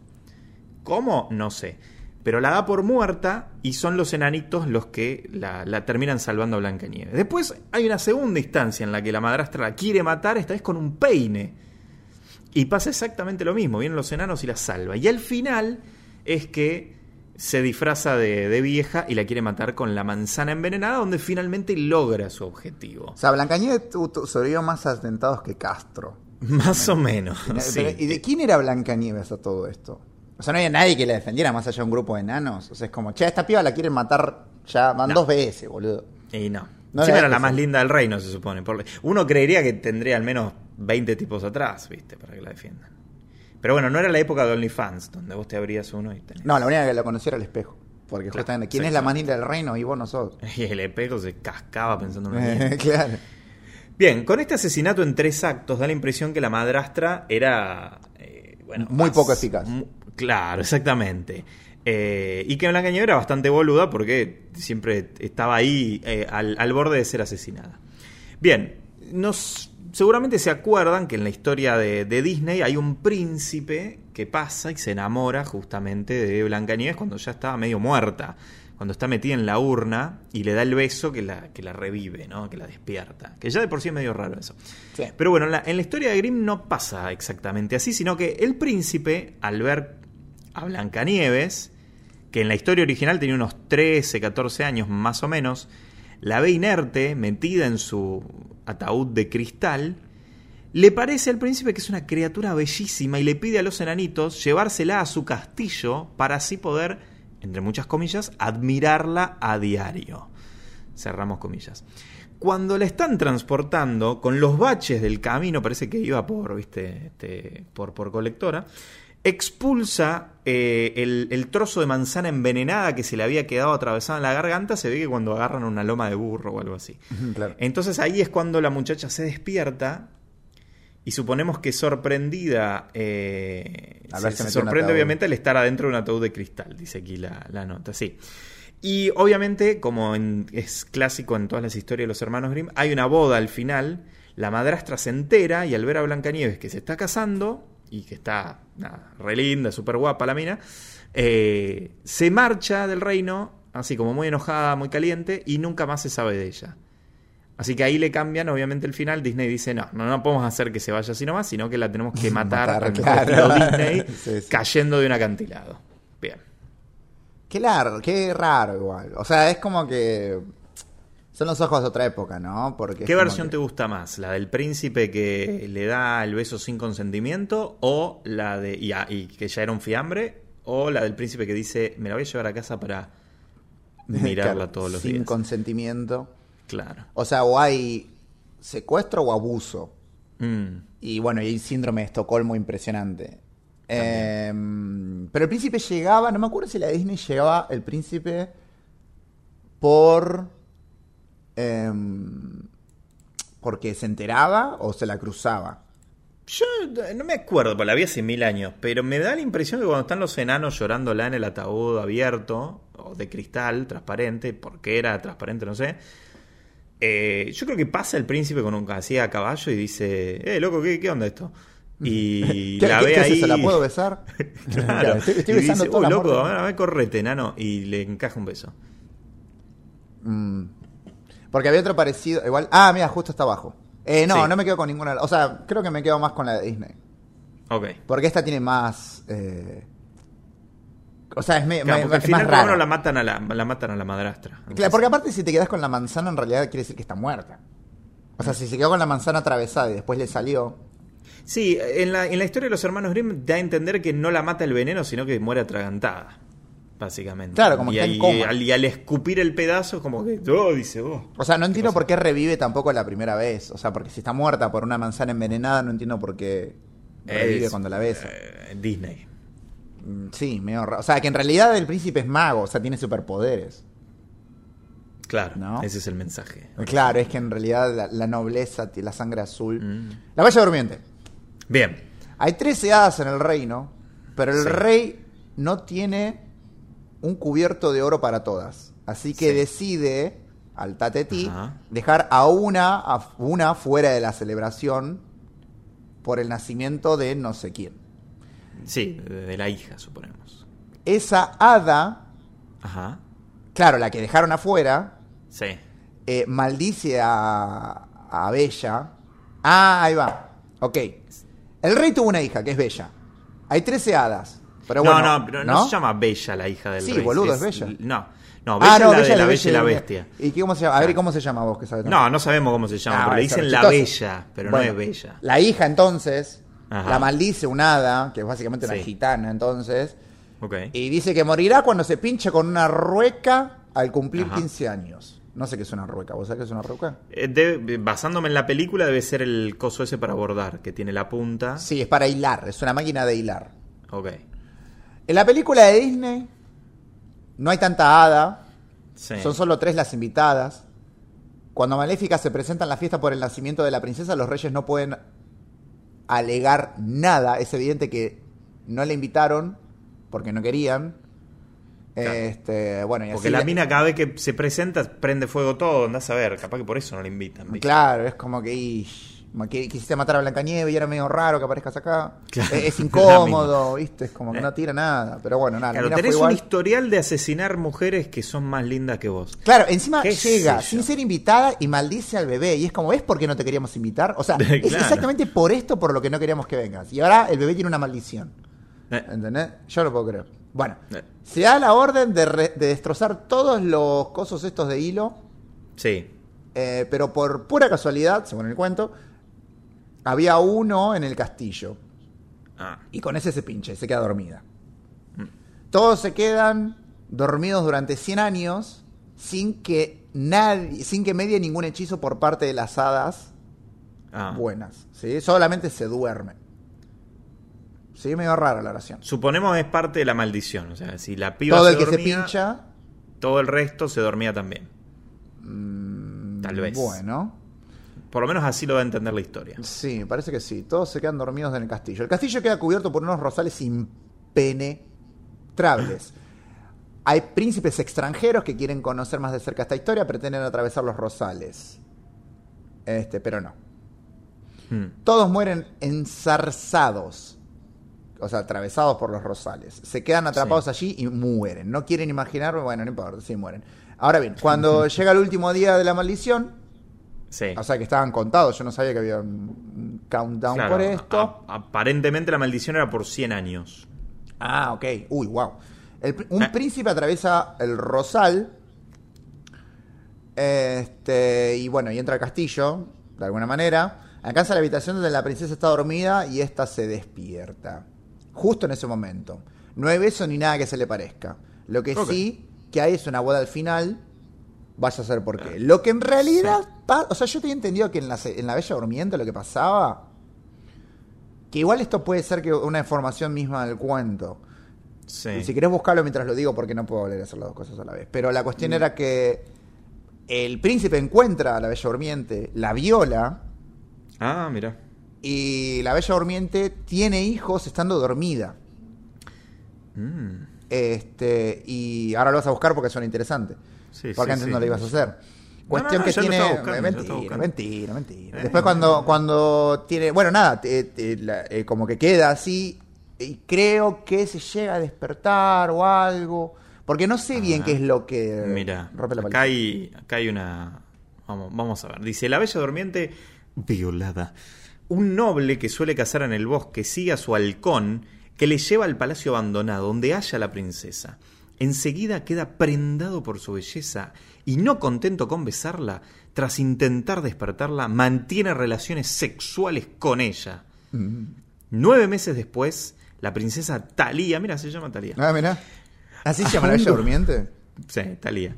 ¿Cómo? No sé. Pero la da por muerta y son los enanitos los que la, la terminan salvando a Blancanieves. Después hay una segunda instancia en la que la madrastra la quiere matar, esta vez con un peine y pasa exactamente lo mismo, vienen los enanos y la salva. Y al final es que se disfraza de, vieja y la quiere matar con la manzana envenenada, donde finalmente logra su objetivo. O sea, Blancanieves sobrevivió más atentados que Castro. Más o menos. ¿Y de quién era Blancanieves a todo esto? O sea, no había nadie que la defendiera más allá de un grupo de enanos. O sea, es como, che, esta piba la quieren matar ya, van dos veces, boludo. Y no. no era la más linda del reino, se supone. Uno creería que tendría al menos 20 tipos atrás, ¿viste? Para que la defiendan. Pero bueno, no era la época de OnlyFans, donde vos te abrías uno y tenés... No, la única que lo conocía era el espejo. Porque justamente, ¿quién es la linda del reino? Y vos no sos. Y el espejo se cascaba pensando en Claro. Bien, con este asesinato en tres actos da la impresión que la madrastra era... Eh, bueno, Muy poco eficaz. Claro, exactamente. Eh, y que Blanca Nieves era bastante boluda porque siempre estaba ahí eh, al, al, borde de ser asesinada. Bien, nos seguramente se acuerdan que en la historia de, Disney hay un príncipe que pasa y se enamora justamente de Blancanieves cuando ya estaba medio muerta, cuando está metida en la urna y le da el beso que la, que la revive, ¿no? que la despierta. Que ya de por sí es medio raro eso. Pero bueno, en la, en la historia de Grimm no pasa exactamente así, sino que el príncipe, al ver a Blancanieves, que en la historia original tenía unos 13, 14 años más o menos, la ve inerte, metida en su ataúd de cristal, le parece al príncipe que es una criatura bellísima y le pide a los enanitos llevársela a su castillo para así poder, entre muchas comillas, admirarla a diario. Cerramos comillas. Cuando la están transportando con los baches del camino, parece que iba por, viste, este, por, por colectora, expulsa eh, el, trozo de manzana envenenada que se le había quedado atravesado en la garganta, se ve que cuando agarran una loma de burro o algo así. Entonces ahí es cuando la muchacha se despierta y suponemos que sorprendida, eh, se, sorprende obviamente al estar adentro de un ataúd de cristal, dice aquí la, nota, sí. Y obviamente, como es clásico en todas las historias de los hermanos Grimm, hay una boda al final, la madrastra se entera y al ver a Blancanieves que se está casando, y que está nada, re linda, súper guapa la mina, eh, se marcha del reino, así como muy enojada, muy caliente, y nunca más se sabe de ella. Así que ahí le cambian, obviamente, el final. Disney dice: No, no, no podemos hacer que se vaya así nomás, sino que la tenemos que matar, matar Disney cayendo de un acantilado. Bien. Qué largo, qué raro igual. O sea, es como que son los ojos de otra época, ¿no? Porque ¿Qué versión te gusta más? ¿La del príncipe que le da el beso sin consentimiento? ¿O la de. y, que ya era un fiambre? ¿O la del príncipe que dice, me la voy a llevar a casa para mirarla todos los días? Sin consentimiento. Claro. O sea, o hay secuestro o abuso. Mm. Y bueno, y hay síndrome de Estocolmo impresionante. Em, pero el príncipe llegaba, no me acuerdo si la Disney llegaba el príncipe por Em, porque se enteraba o se la cruzaba. Yo no me acuerdo, porque la vi hace mil años, pero me da la impresión que cuando están los enanos llorándola en el ataúd abierto, o de cristal, transparente, porque era transparente, no sé. Eh, yo creo que pasa el príncipe con un así a caballo y dice, eh, loco, ¿qué, qué onda esto? Y la ve ahí. ¿Se la puedo besar? claro. estoy, besando y dice, loco, a ver, correte, enano. Y le encaja un beso. Mm. Porque había otro parecido. Igual. Ah, mira, justo está abajo. Eh, no, no me quedo con ninguna. O sea, creo que me quedo más con la de Disney. Ok. Porque esta tiene más. Eh, O sea, es, me- Claro, me- porque al es final más por lo menos raro. la matan a la, la matan a la madrastra. Claro, porque aparte si te quedas con la manzana en realidad quiere decir que está muerta. O sea, si se quedó con la manzana atravesada y después le salió... Sí, en la, en la historia de los hermanos Grimm da a entender que no la mata el veneno, sino que muere atragantada. Básicamente. Claro, como y, está en y- coma. al, y al escupir el pedazo, como que. Oh, dice, oh. O sea, no entiendo pasa? por qué revive tampoco la primera vez. O sea, porque si está muerta por una manzana envenenada, no entiendo por qué revive Es, cuando la besa. eh, Disney. Mm, Sí, medio raro. O sea, que en realidad el príncipe es mago, o sea, tiene superpoderes. Claro, ¿No? ese es el mensaje. Claro, es que en realidad la, la nobleza, la sangre azul. Mm. La Bella Durmiente. Bien. Hay 13 hadas en el reino, pero el Sí. rey no tiene un cubierto de oro para todas. Así que Sí. decide, al tatetí, Ajá. dejar a una, a una fuera de la celebración por el nacimiento de no sé quién. Sí, de, la hija, suponemos. Esa hada, Ajá. claro, la que dejaron afuera, Sí. eh, maldice a, a Bella. Ah, ahí va. Ok. El rey tuvo una hija, que es Bella. Hay 13 hadas. Pero no, bueno, no, pero no, se llama Bella la hija del Sí, rey. boludo, es Bella. No, no, Bella ah, no, es la Bella de la Bella y la Bestia. ¿Y qué, cómo se llama? A ver, ¿y ¿cómo se llama vos que sabes? No, no sabemos cómo se llama, Ah, pero le dicen la. Bella, pero Bueno, no es Bella. La hija, entonces, Ajá. la maldice un hada, que es básicamente una Sí. gitana, entonces, Ok. y dice que morirá cuando se pinche con una rueca al cumplir Ajá. 15 años. No sé qué es una rueca. ¿Vos sabés qué es una rueca? Eh, debe- basándome en la película, debe ser el coso ese para bordar, que tiene la punta. Sí, es para hilar, es una máquina de hilar. Ok. En la película de Disney no hay tanta hada, Sí. son solo tres las invitadas. Cuando Maléfica se presenta en la fiesta por el nacimiento de la princesa, los reyes no pueden alegar nada. Es evidente que no le invitaron porque no querían. Claro. Este, bueno, y Porque la le- mina cada vez que se presenta prende fuego todo, andás a ver, capaz que por eso no la invitan. ¿viste? Claro, es como que que quisiste matar a Blancanieves y era medio raro que aparezcas acá. Claro, es, incómodo, ¿viste? Es como que Eh. no tira nada. Pero bueno, nada, Claro, tenés un historial de asesinar mujeres que son más lindas que vos. Claro, encima ¿Qué llega sin ser invitada y maldice al bebé. Y es como, ¿ves por qué no te queríamos invitar? O sea, es exactamente por esto por lo que no queríamos que vengas. Y ahora el bebé tiene una maldición. Eh, ¿Entendés? Yo no lo puedo creer. Bueno, Eh. se da la orden de, re- de destrozar todos los cosos estos de hilo. Sí. eh, pero por pura casualidad, según el cuento, había uno en el castillo. Ah, Y con ese se pincha y se queda dormida. Mm. Todos se quedan dormidos durante 100 años sin que nadie, sin que medie ningún hechizo por parte de las hadas ah. buenas. ¿sí? Solamente se duermen. Sí, medio rara la oración. Suponemos es parte de la maldición. O sea, si la piba Todo se el que dormía, se pincha, todo el resto se dormía también. Tal vez. Mm, bueno. Por lo menos así lo va a entender la historia. Sí, parece que sí. Todos se quedan dormidos en el castillo. El castillo queda cubierto por unos rosales impenetrables. Hay príncipes extranjeros que quieren conocer más de cerca esta historia, pretenden atravesar los rosales. Este, pero no. Hmm. Todos mueren enzarzados. O sea, atravesados por los rosales. Se quedan atrapados allí y mueren. No quieren imaginar, bueno, no importa, sí mueren. Ahora bien, cuando llega el último día de la maldición, Sí. o sea que estaban contados, yo no sabía que había un countdown Claro, por esto. aparentemente la maldición era por 100 años. Ah, ok. Uy, wow. El un Eh. príncipe atraviesa el rosal. Este, y bueno, y entra al castillo, de alguna manera. Alcanza la habitación donde la princesa está dormida y esta se despierta. Justo en ese momento. No hay beso ni nada que se le parezca. Lo que sí que hay es una boda al final. Vaya a ser por qué. Lo que en realidad. O sea, yo tenía entendido que en la, en la Bella Durmiente lo que pasaba. Que igual esto puede ser que una información misma del cuento. Sí. Y si querés buscarlo mientras lo digo, porque no puedo volver a hacer las dos cosas a la vez. Pero la Mm. cuestión era que el príncipe encuentra a la Bella Durmiente, la viola, Ah, mira. y la Bella Durmiente tiene hijos estando dormida. Mm. Este, y ahora lo vas a buscar porque suena interesante. Sí, porque sí, antes no lo ibas a hacer. No, Cuestión no, que ya lo tiene. buscando, mentira, mentira, mentira. Eh. Después, cuando, cuando tiene. Bueno, nada, te- te- la- eh, como que queda así. Y creo que se llega a despertar o algo. Porque no sé bien qué es lo que Mira, rompe la acá hay, acá hay una... Vamos, vamos a ver. Dice, la bella durmiente violada. Un noble que suele cazar en el bosque sigue a su halcón que le lleva al palacio abandonado, donde halla a la princesa. Enseguida queda prendado por su belleza y no contento con besarla, tras intentar despertarla, mantiene relaciones sexuales con ella. Nueve meses después, la princesa Talía, mira, se llama Talía. Ah, mira. ¿Así se llama la bella durmiente? Sí, Talía.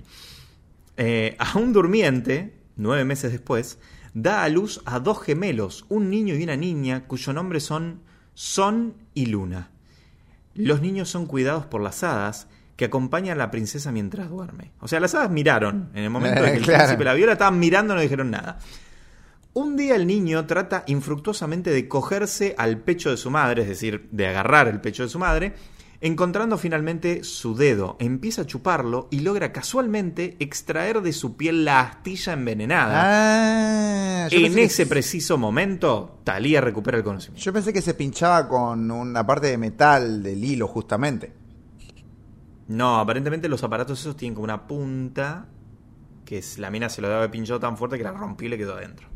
Eh, a un durmiente, nueve meses después, da a luz a dos gemelos, un niño y una niña, cuyo nombre son Son y Luna. Los niños son cuidados por las hadas que acompañan a la princesa mientras duerme. O sea, las hadas miraron en el momento en que el Claro. príncipe la vio, la estaban mirando, no dijeron nada. Un día el niño trata infructuosamente de cogerse al pecho de su madre, es decir, de agarrar el pecho de su madre, encontrando finalmente su dedo, empieza a chuparlo y logra casualmente extraer de su piel la astilla envenenada. Ah, en que ese se- preciso momento, Talía recupera el conocimiento. Yo pensé que se pinchaba con una parte de metal del hilo, justamente. No, aparentemente los aparatos esos tienen como una punta que es- la mina se lo haber pinchado tan fuerte que la rompió y le quedó adentro.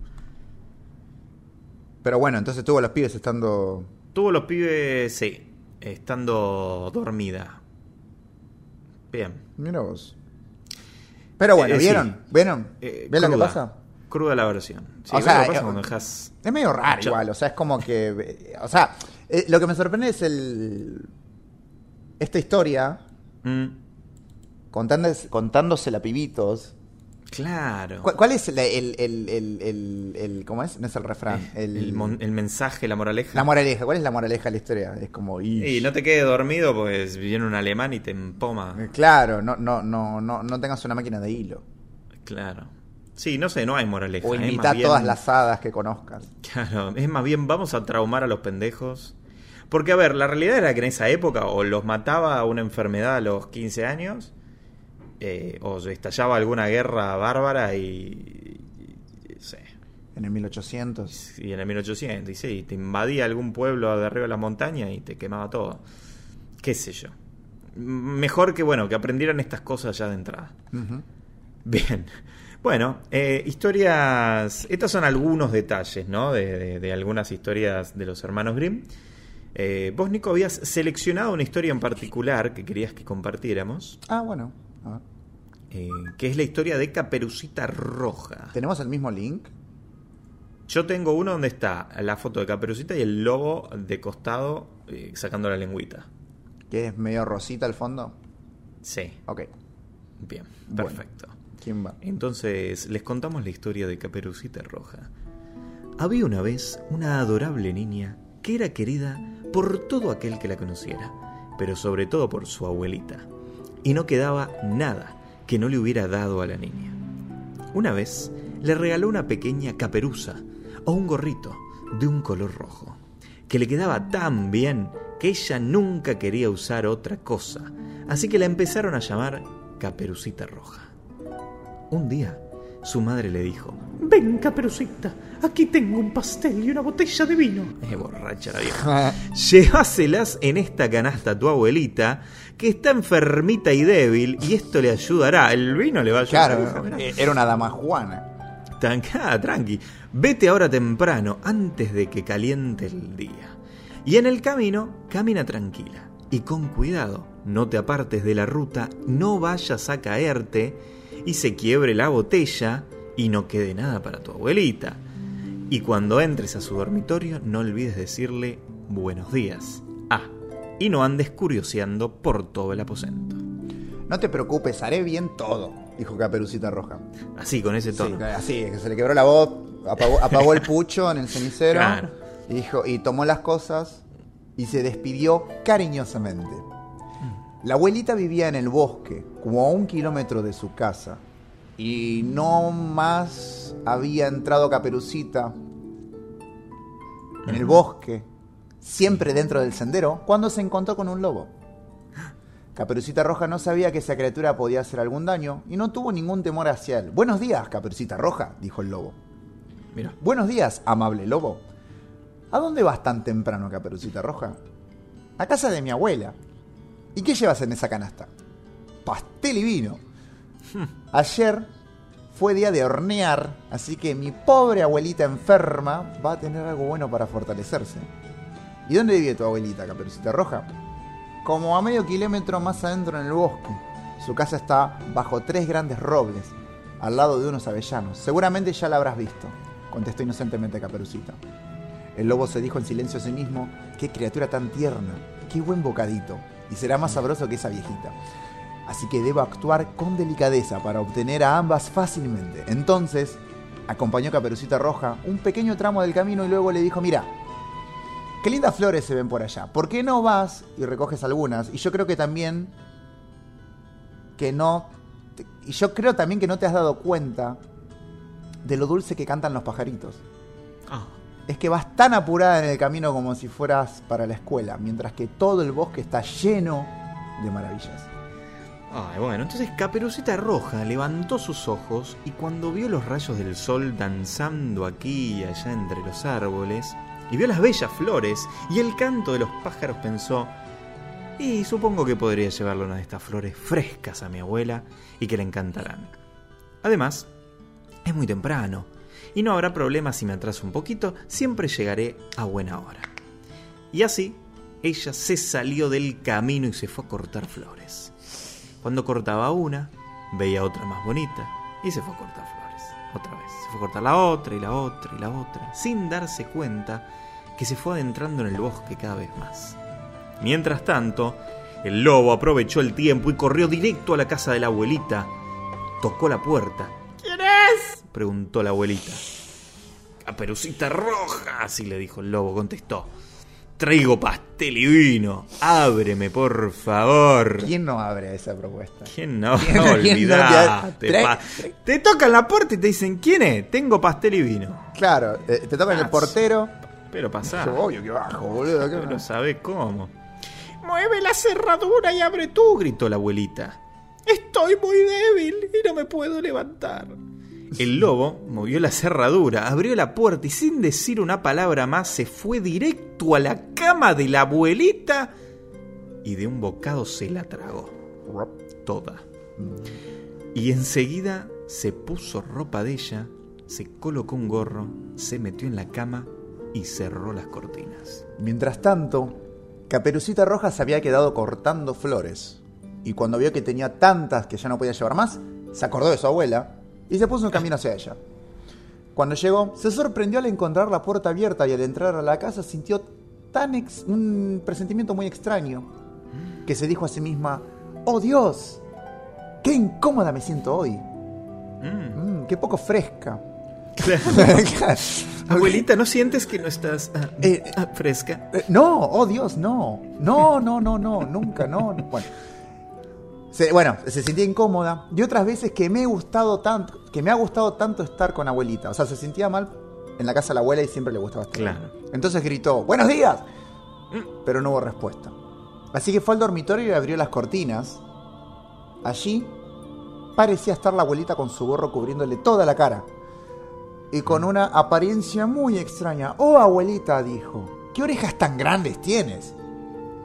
Pero bueno, entonces tuvo a los pibes estando. Tuvo los pibes, sí, estando dormida. Bien. Mira vos. Pero bueno, Eh, sí. ¿vieron? ¿Vieron? Eh, ¿Ven lo que cruda. pasa? Cruda la versión. Sí, O ¿ves sea, lo que pasa eh, cuando dejas... Es medio raro Yo- igual, o sea, es como que... eh, O sea, eh, lo que me sorprende es el... Esta historia, Mm, contándose, contándosela a pibitos. claro. ¿Cuál, cuál es el, el, el, el, ¿Cómo es? No es el refrán. el, El, mon- el mensaje, la moraleja. la moraleja. ¿Cuál es la moraleja de la historia? Es como... y no te quedes dormido, pues viene un alemán y te empoma. Eh, Claro, no, no, no, no, no tengas una máquina de hilo. Claro. Sí, no sé, no hay moraleja. O imita bien- todas las hadas que conozcas. Claro, es más bien vamos a traumar a los pendejos. Porque, a ver, la realidad era que en esa época o los mataba una enfermedad a los 15 años, eh, o estallaba alguna guerra bárbara y. y- y- sí, En el 1800. y en el 1800, y sí, te invadía algún pueblo de arriba de la montaña y te quemaba todo. ¿Qué sé yo? Mejor que, bueno, que aprendieran estas cosas ya de entrada. Bien. Bueno, eh, historias. Estos son algunos detalles, ¿no? De, de- de algunas historias de los hermanos Grimm. Eh, vos, Nico, habías seleccionado una historia en particular que querías que compartiéramos, Ah, bueno. A ver. eh, que es la historia de Caperucita Roja. ¿Tenemos el mismo link? Yo tengo uno donde está la foto de Caperucita y el lobo de costado eh, sacando la lengüita. Que es medio rosita al fondo. Sí, Ok. bien, Bueno. perfecto. ¿Quién va? Entonces, les contamos la historia de Caperucita Roja. Había una vez una adorable niña que era querida por todo aquel que la conociera, pero sobre todo por su abuelita, y no quedaba nada que no le hubiera dado a la niña. Una vez le regaló una pequeña caperuza o un gorrito de un color rojo, que le quedaba tan bien que ella nunca quería usar otra cosa, así que la empezaron a llamar Caperucita Roja. Un día, su madre le dijo: Ven, caperucita, aquí tengo un pastel y una botella de vino. Eh, borracha la vieja. Llévaselas en esta canasta a tu abuelita, que está enfermita y débil, y esto le ayudará. El vino le va a ayudar. Claro, eh, era una dama juana. Tranca, tranqui. Vete ahora temprano, antes de que caliente el día. Y en el camino, camina tranquila. Y con cuidado, no te apartes de la ruta, no vayas a caerte y se quiebre la botella y no quede nada para tu abuelita. Y cuando entres a su dormitorio, no olvides decirle buenos días. Ah, y no andes curioseando por todo el aposento. No te preocupes, haré bien todo, dijo Caperucita Roja. Así, con ese Sí, tono. así, que se le quebró la voz, apagó, apagó el pucho en el cenicero Claro. y, dijo, y tomó las cosas y se despidió cariñosamente. La abuelita vivía en el bosque, como a un kilómetro de su casa, y no más había entrado Caperucita en el bosque, siempre dentro del sendero, cuando se encontró con un lobo. Caperucita Roja no sabía que esa criatura podía hacer algún daño y no tuvo ningún temor hacia él. Buenos días, Caperucita Roja, dijo el lobo. Mira. Buenos días, amable lobo. ¿A dónde vas tan temprano, Caperucita Roja? A casa de mi abuela. ¿Y qué llevas en esa canasta? Pastel y vino. Ayer fue día de hornear, así que mi pobre abuelita enferma va a tener algo bueno para fortalecerse. ¿Y dónde vive tu abuelita, Caperucita Roja? Como a medio kilómetro más adentro en el bosque. Su casa está bajo tres grandes robles, al lado de unos avellanos. Seguramente ya la habrás visto, contestó inocentemente Caperucita. El lobo se dijo en silencio a sí mismo, qué criatura tan tierna, qué buen bocadito, y será más sabroso que esa viejita. Así que debo actuar con delicadeza para obtener a ambas fácilmente. Entonces, acompañó Caperucita Roja un pequeño tramo del camino y luego le dijo, mira, qué lindas flores se ven por allá. ¿Por qué no vas y recoges algunas? Y yo creo que también que no... Y yo creo también que no te has dado cuenta de lo dulce que cantan los pajaritos. Ah, Es que vas tan apurada en el camino como si fueras para la escuela, mientras que todo el bosque está lleno de maravillas. Ay, bueno, entonces Caperucita Roja levantó sus ojos y cuando vio los rayos del sol danzando aquí y allá entre los árboles, y vio las bellas flores y el canto de los pájaros, pensó, y supongo que podría llevarle una de estas flores frescas a mi abuela y que le encantarán. Además, es muy temprano y no habrá problema si me atraso un poquito, siempre llegaré a buena hora. Y así, ella se salió del camino y se fue a cortar flores. Cuando cortaba una, veía otra más bonita y se fue a cortar flores. Otra vez. Se fue a cortar la otra y la otra y la otra, sin darse cuenta que se fue adentrando en el bosque cada vez más. Mientras tanto, el lobo aprovechó el tiempo y corrió directo a la casa de la abuelita. Tocó la puerta. Preguntó la abuelita. Caperucita roja, así le dijo el lobo, contestó. Traigo pastel y vino. Ábreme, por favor. ¿Quién no abre esa propuesta? ¿Quién no? ¿Quién no? Olvidate. Trae- pa- Te tocan la puerta y te dicen, ¿quién es? Tengo pastel y vino. Claro, eh, te toca en el portero. Pero pasá. Yo, obvio que bajo, boludo. ¿qué- Pero sabe cómo. Mueve la cerradura y abre tú, gritó la abuelita. Estoy muy débil y no me puedo levantar. El lobo movió la cerradura, abrió la puerta y sin decir una palabra más se fue directo a la cama de la abuelita y de un bocado se la tragó. Toda. Y enseguida se puso ropa de ella, se colocó un gorro, se metió en la cama y cerró las cortinas. Mientras tanto, Caperucita Roja se había quedado cortando flores. Y cuando vio que tenía tantas que ya no podía llevar más, se acordó de su abuela y se puso en camino hacia ella. Cuando llegó, se sorprendió al encontrar la puerta abierta y al entrar a la casa sintió tan ex- un presentimiento muy extraño que se dijo a sí misma, ¡Oh Dios! ¡Qué incómoda me siento hoy! Mm. Mm, ¡Qué poco fresca! Abuelita, ¿no sientes que no estás ah, Eh, ah, fresca? Eh, No, oh Dios, no. No, no, no, no, nunca, no. no. Bueno. Se, bueno, se sentía incómoda. Y otras veces que me he gustado tanto, que me ha gustado tanto estar con abuelita. O sea, se sentía mal en la casa de la abuela y siempre le gustaba estar. Claro. Entonces gritó, ¡Buenos días! Pero no hubo respuesta. Así que fue al dormitorio y abrió las cortinas. Allí parecía estar la abuelita con su gorro cubriéndole toda la cara. Y con una apariencia muy extraña. Oh, abuelita, dijo, ¿qué orejas tan grandes tienes?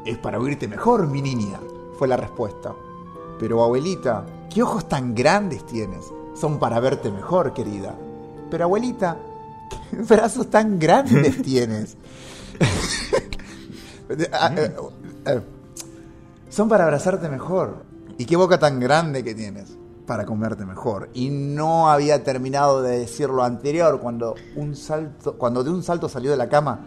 Es para oírte mejor, mi niña, fue la respuesta. Pero, abuelita, ¿qué ojos tan grandes tienes? Son para verte mejor, querida. Pero, abuelita, ¿qué brazos tan grandes tienes? Ah, eh, eh, Son para abrazarte mejor. ¿Y qué boca tan grande que tienes? Para comerte mejor. Y no había terminado de decir lo anterior cuando un salto, cuando de un salto salió de la cama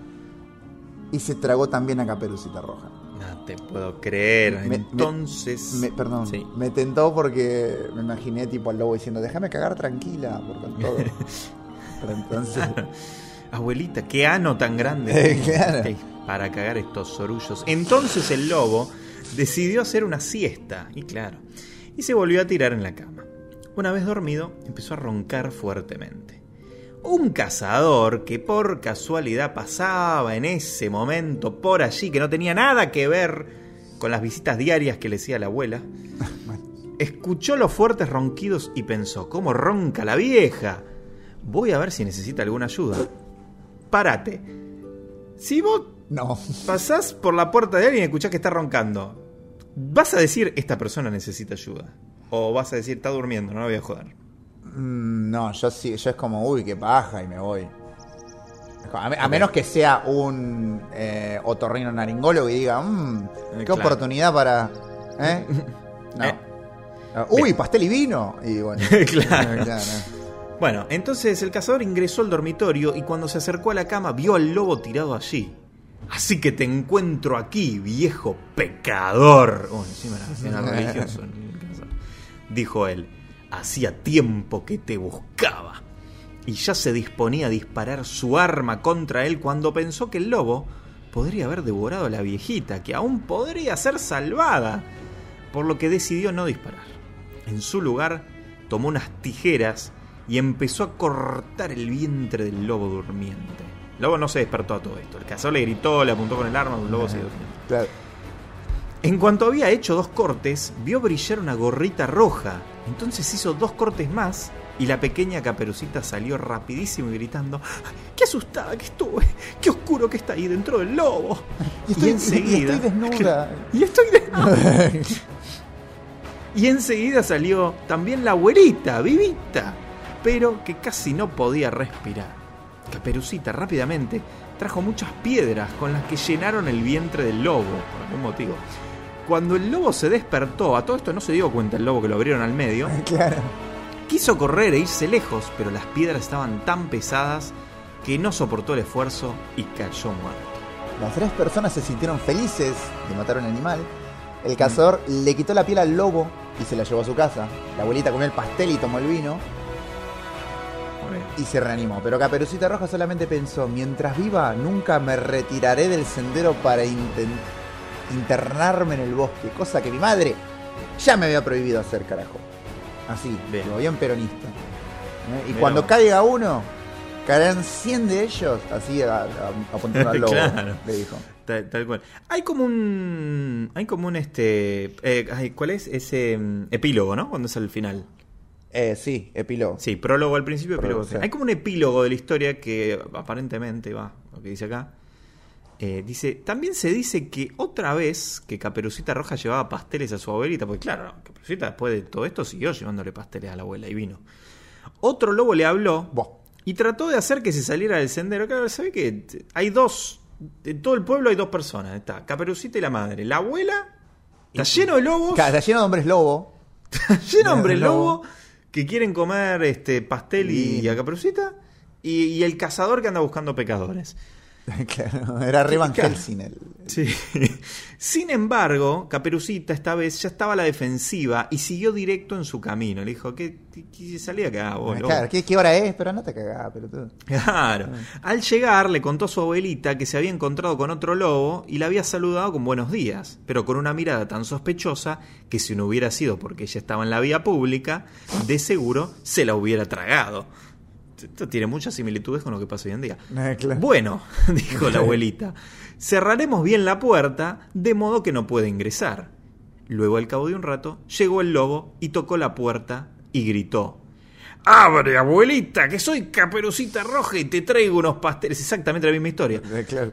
y se tragó también a Caperucita Roja. No te puedo creer. Me- Entonces. Me- perdón, Sí. me tentó porque me imaginé tipo al lobo diciendo, déjame cagar tranquila, por con todo. Pero entonces, Abuelita, qué ano tan grande. Claro. Para cagar estos sorullos. Entonces el lobo decidió hacer una siesta. Y claro. Y se volvió a tirar en la cama. Una vez dormido, empezó a roncar fuertemente. Un cazador que por casualidad pasaba en ese momento por allí, que no tenía nada que ver con las visitas diarias que le hacía la abuela, escuchó los fuertes ronquidos y pensó, ¿cómo ronca la vieja? Voy a ver si necesita alguna ayuda. Párate. Si vos no. pasás por la puerta de alguien y escuchás que está roncando, ¿vas a decir esta persona necesita ayuda? O vas a decir está durmiendo, no la voy a joder. Mm, No, yo sí, yo es como, uy, qué paja y me voy. A, me- a menos que sea un eh, otorrino naringólogo y diga, "Mm, qué claro. oportunidad para. ¿eh? No. Eh. Ah, Uy, pastel y vino. Y bueno. Claro. claro. Bueno, entonces el cazador ingresó al dormitorio y cuando se acercó a la cama vio al lobo tirado allí. Así que te encuentro aquí, viejo pecador. Oh, encima era religioso. Dijo él, hacía tiempo que te buscaba. Y ya se disponía a disparar su arma contra él cuando pensó que el lobo podría haber devorado a la viejita, que aún podría ser salvada. Por lo que decidió no disparar. En su lugar, tomó unas tijeras y empezó a cortar el vientre del lobo durmiente. El lobo no se despertó a todo esto. El cazador le gritó, le apuntó con el arma, el lobo se durmió. Claro. En cuanto había hecho dos cortes, vio brillar una gorrita roja. Entonces hizo dos cortes más y la pequeña caperucita salió rapidísimo y gritando: "¡Ay, ¡Qué asustada que estuve! ¡Qué oscuro que está ahí dentro del lobo! Y estoy, Y enseguida- y estoy desnuda. Y estoy de... Y enseguida salió también la abuelita, vivita, pero que casi no podía respirar. Caperucita rápidamente trajo muchas piedras con las que llenaron el vientre del lobo, por algún motivo. Cuando el lobo se despertó, a todo esto no se dio cuenta el lobo que lo abrieron al medio, claro. quiso correr e irse lejos, pero las piedras estaban tan pesadas que no soportó el esfuerzo y cayó muerto. Las tres personas se sintieron felices de matar a un animal. El cazador le quitó la piel al lobo y se la llevó a su casa. La abuelita comió el pastel y tomó el vino y se reanimó. Pero Caperucita Roja solamente pensó, mientras viva, nunca me retiraré del sendero para inten- internarme en el bosque, cosa que mi madre ya me había prohibido hacer, carajo. Así, Bien. bien peronista. ¿Eh? Y cuando caiga uno, caerán 100 de ellos, así a- apuntando al lobo, Claro. le dijo. Tal, tal cual. Hay como un. Hay como un este. eh, ¿Cuál es? Ese mm, epílogo, ¿no? Cuando es al final. Eh, sí, epílogo. Sí, prólogo al principio, epílogo. al Prólogo, final. sí. Hay como un epílogo de la historia que aparentemente va, lo que dice acá. Eh, dice, también se dice que otra vez que Caperucita Roja llevaba pasteles a su abuelita, porque claro, Caperucita después de todo esto siguió llevándole pasteles a la abuela y vino. Otro lobo le habló y trató de hacer que se saliera del sendero. Claro, sabe que hay dos, en todo el pueblo hay dos personas. Está Caperucita y la madre. La abuela está lleno de lobos, Claro, Está lleno de hombres lobo. lleno de hombres Lobo. que quieren comer este pastel y, a Caperucita. Y, y el cazador que anda buscando pecadores. claro, era re Van. Helsing el- Sí. Sin embargo, Caperucita esta vez ya estaba a la defensiva y siguió directo en su camino. Le dijo, ¿qué, qué, qué salí acá, vos, lobo?". Claro, ¿qué, qué hora es? Pero no te cagás, pelotudo. Claro. Al llegar le contó a su abuelita que se había encontrado con otro lobo y la había saludado con buenos días, pero con una mirada tan sospechosa que si no hubiera sido porque ella estaba en la vía pública, de seguro se la hubiera tragado. Esto tiene muchas similitudes con lo que pasa hoy en día. Eh, claro. Bueno, dijo la abuelita, cerraremos bien la puerta de modo que no pueda ingresar. Luego, al cabo de un rato, llegó el lobo y tocó la puerta y gritó. ¡Abre, abuelita, que soy caperucita roja y te traigo unos pasteles! Exactamente la misma historia. Eh, claro.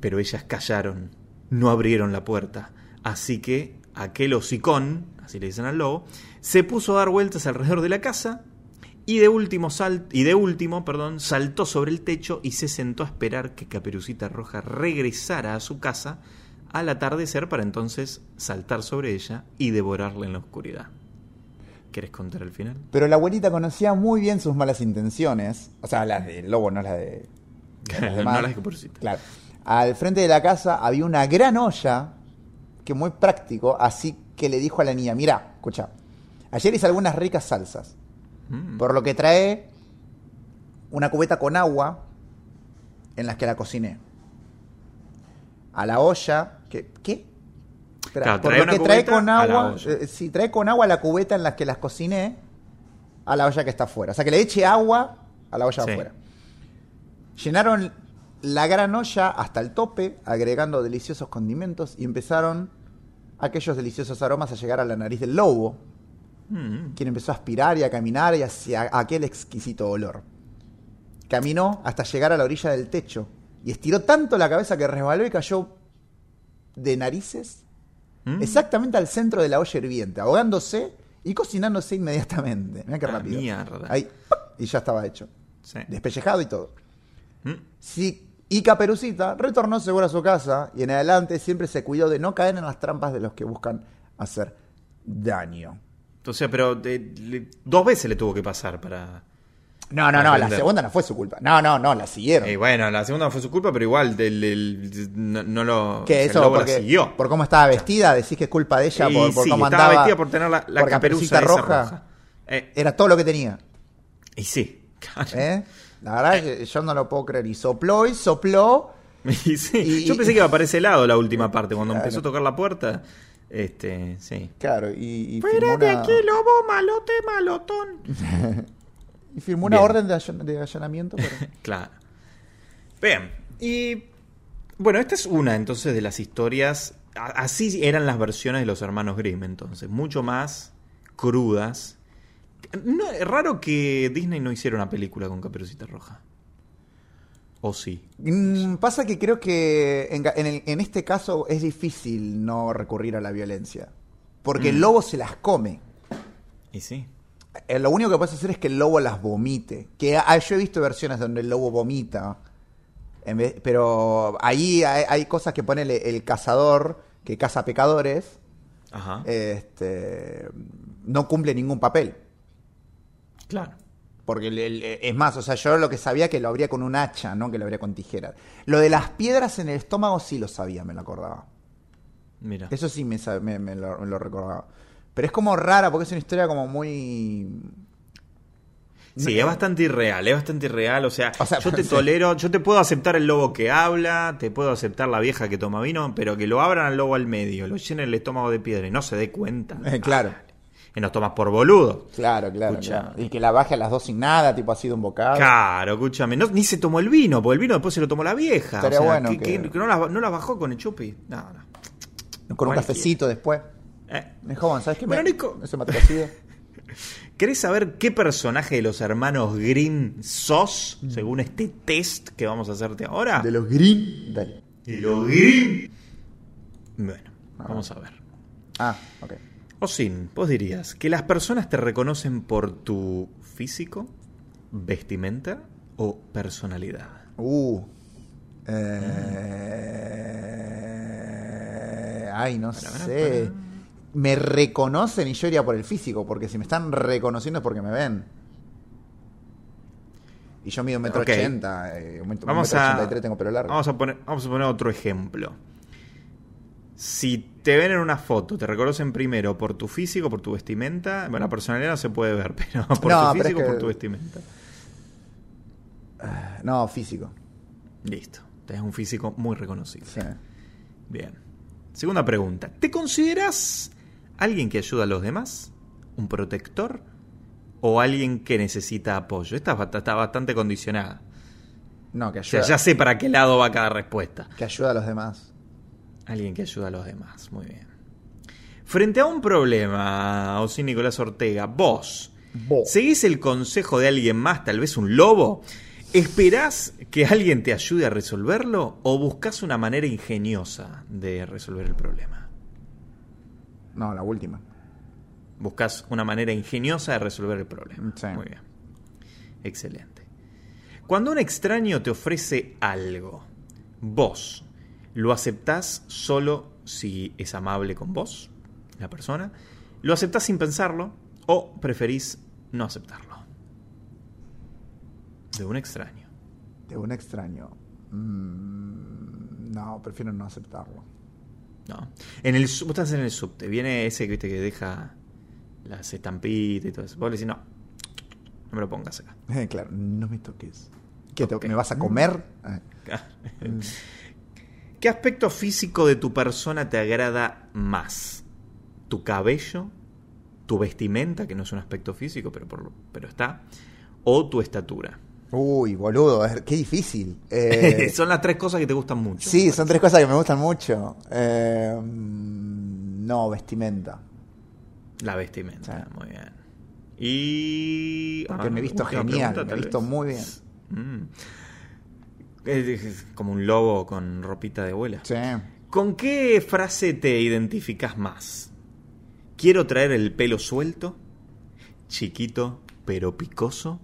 Pero ellas callaron, no abrieron la puerta. Así que aquel hocicón, así le dicen al lobo, se puso a dar vueltas alrededor de la casa y de último, sal- y de último perdón, saltó sobre el techo y se sentó a esperar que Caperucita Roja regresara a su casa al atardecer para entonces saltar sobre ella y devorarla en la oscuridad. ¿Quieres contar el final? Pero la abuelita conocía muy bien sus malas intenciones. O sea, las del lobo, no las de. los No demás. las de Caperucita. Claro. Al frente de la casa había una gran olla, que muy práctico, así que le dijo a la niña: Mira, escucha, ayer hice algunas ricas salsas. Mm. Por lo que trae una cubeta con agua en las que la cociné. A la olla, que, ¿qué? Espera, Claro, por trae lo que trae con la agua, eh, sí, trae con agua la cubeta en las que las cociné a la olla que está afuera. O sea, que le eche agua a la olla Sí. afuera. Llenaron la gran olla hasta el tope, agregando deliciosos condimentos y empezaron aquellos deliciosos aromas a llegar a la nariz del lobo, Mm. quien empezó a aspirar y a caminar y hacia aquel exquisito olor. Caminó hasta llegar a la orilla del techo y estiró tanto la cabeza que resbaló y cayó de narices Mm. exactamente al centro de la olla hirviente, ahogándose y cocinándose inmediatamente. Mira qué Ah, rápido. y ya estaba hecho. Sí. Despellejado y todo. ¿Mm? Y Caperucita retornó seguro a su casa y en adelante siempre se cuidó de no caer en las trampas de los que buscan hacer daño. O sea, pero de- le- dos veces le tuvo que pasar para... No, no, no, la segunda no fue su culpa. No, no, no, la siguieron. Eh, bueno, la segunda no fue su culpa, pero igual del- del- no, no lo... que eso el la porque, siguió. por cómo estaba vestida, decís que es culpa de ella Y por, por sí, cómo estaba andaba. vestida por tener la, la caperuza roja. roja. Eh, Era todo lo que tenía. y sí, claro. ¿eh? La verdad que yo no lo puedo creer. Y sopló y sopló. Y sí, Y- Yo pensé que iba para ese lado la última parte, cuando Claro. empezó a tocar la puerta. Este, sí. Claro, y, y Fuera de una, aquí, lobo malote malotón. y firmó una Bien. orden de, allan- de allanamiento. pero- Claro. Bien. Y bueno, esta es una entonces de las historias. Así eran las versiones de los hermanos Grimm, entonces. Mucho más crudas. No, es raro que Disney no hiciera una película con Caperucita Roja. ¿O sí? Mm, Pasa que creo que en, ga- en el- en este caso es difícil no recurrir a la violencia. Porque Mm. el lobo se las come. Y sí. Eh, Lo único que puedes hacer es que el lobo las vomite. Que ah, yo he visto versiones donde el lobo vomita. En vez- pero ahí hay, hay cosas que pone el, el cazador, que caza pecadores, Ajá. este, no cumple ningún papel. claro. Porque el- el- es más, o sea, yo lo que sabía que lo habría con un hacha, no que lo habría con tijeras. Lo de las piedras en el estómago sí lo sabía, me lo acordaba. Mira. Eso sí me, me- me lo, me lo recordaba. Pero es como rara porque es una historia como muy... Sí, es bastante irreal, es bastante irreal. O sea, O sea, yo te sí. tolero, yo te puedo aceptar el lobo que habla, te puedo aceptar la vieja que toma vino, pero que lo abran al lobo al medio, lo llenen el estómago de piedra y no se dé cuenta. Eh, claro. Y nos tomas por boludo. Claro, claro, claro. Y que la baje a las dos sin nada, tipo así de un bocado. Claro, escúchame, no, ni se tomó el vino, porque el vino después se lo tomó la vieja. Estaría o sea, bueno que, que- que- que no, la, no la bajó con el chupi. No, no. Con un cafecito después. Eh, Me "Bueno, ¿sabes qué? Bueno, me... Nico. Mate cocido. ¿Querés saber qué personaje de los hermanos Grimm sos, según este test que vamos a hacerte ahora? De los green. Dale. De los Grimm. Bueno, vamos a ver. Ah, ok. Osin, vos dirías que las personas te reconocen por tu físico, vestimenta o personalidad. Uh. Eh... Ay, no Para, sé. para. Me reconocen y yo iría por el físico, porque si me están reconociendo es porque me ven. Y yo mido un metro ochenta, eh, un metro, Vamos metro a, ochenta y tres tengo pelo largo. vamos, a poner, vamos a poner otro ejemplo. Si te ven en una foto, te reconocen primero por tu físico, por tu vestimenta. Bueno, la personalidad no se puede ver, pero por No, tu pero es físico, que- por tu vestimenta. No, físico. Listo. Tenés un físico muy reconocible. Sí. Bien. Segunda pregunta. ¿Te consideras alguien que ayuda a los demás? ¿Un protector? ¿O alguien que necesita apoyo? Esta está bastante condicionada. No, que O sea, ayuda, ya sé para qué lado va cada respuesta. que ayuda a los demás. Alguien que ayuda a los demás. Muy bien. Frente a un problema, Osí Nicolás Ortega, vos, Vos. ¿seguís el consejo de alguien más, tal vez un lobo? ¿Esperás que alguien te ayude a resolverlo o buscas una manera ingeniosa de resolver el problema? No, la última. Buscas una manera ingeniosa de resolver el problema. Sí. Muy bien. Excelente. Cuando un extraño te ofrece algo, vos lo aceptás solo si es amable con vos, la persona, lo aceptás sin pensarlo o preferís no aceptarlo. De un extraño. De un extraño. Mm, no, prefiero no aceptarlo. ¿no? En el, vos estás en el subte, viene ese que, viste, que deja las estampitas y todo eso. Vos le decís, no, no me lo pongas acá. Claro, no me toques. ¿Qué. ¿Me vas a comer? Ah, ¿Qué aspecto físico de tu persona te agrada más? ¿Tu cabello? ¿Tu vestimenta, que no es un aspecto físico, pero, por pero está? ¿O tu estatura? Uy, boludo, qué difícil. Eh, Son las tres cosas que te gustan mucho. sí, son tres cosas que me gustan mucho. Eh, no, vestimenta. La vestimenta, Sí. muy bien. Y... Porque Ah, me he visto genial, pregunta, me he visto muy bien. Mm. Es- es como un lobo con ropita de abuela. Sí. ¿Con qué frase te identificas más? ¿Quiero traer el pelo suelto? ¿Chiquito pero picoso?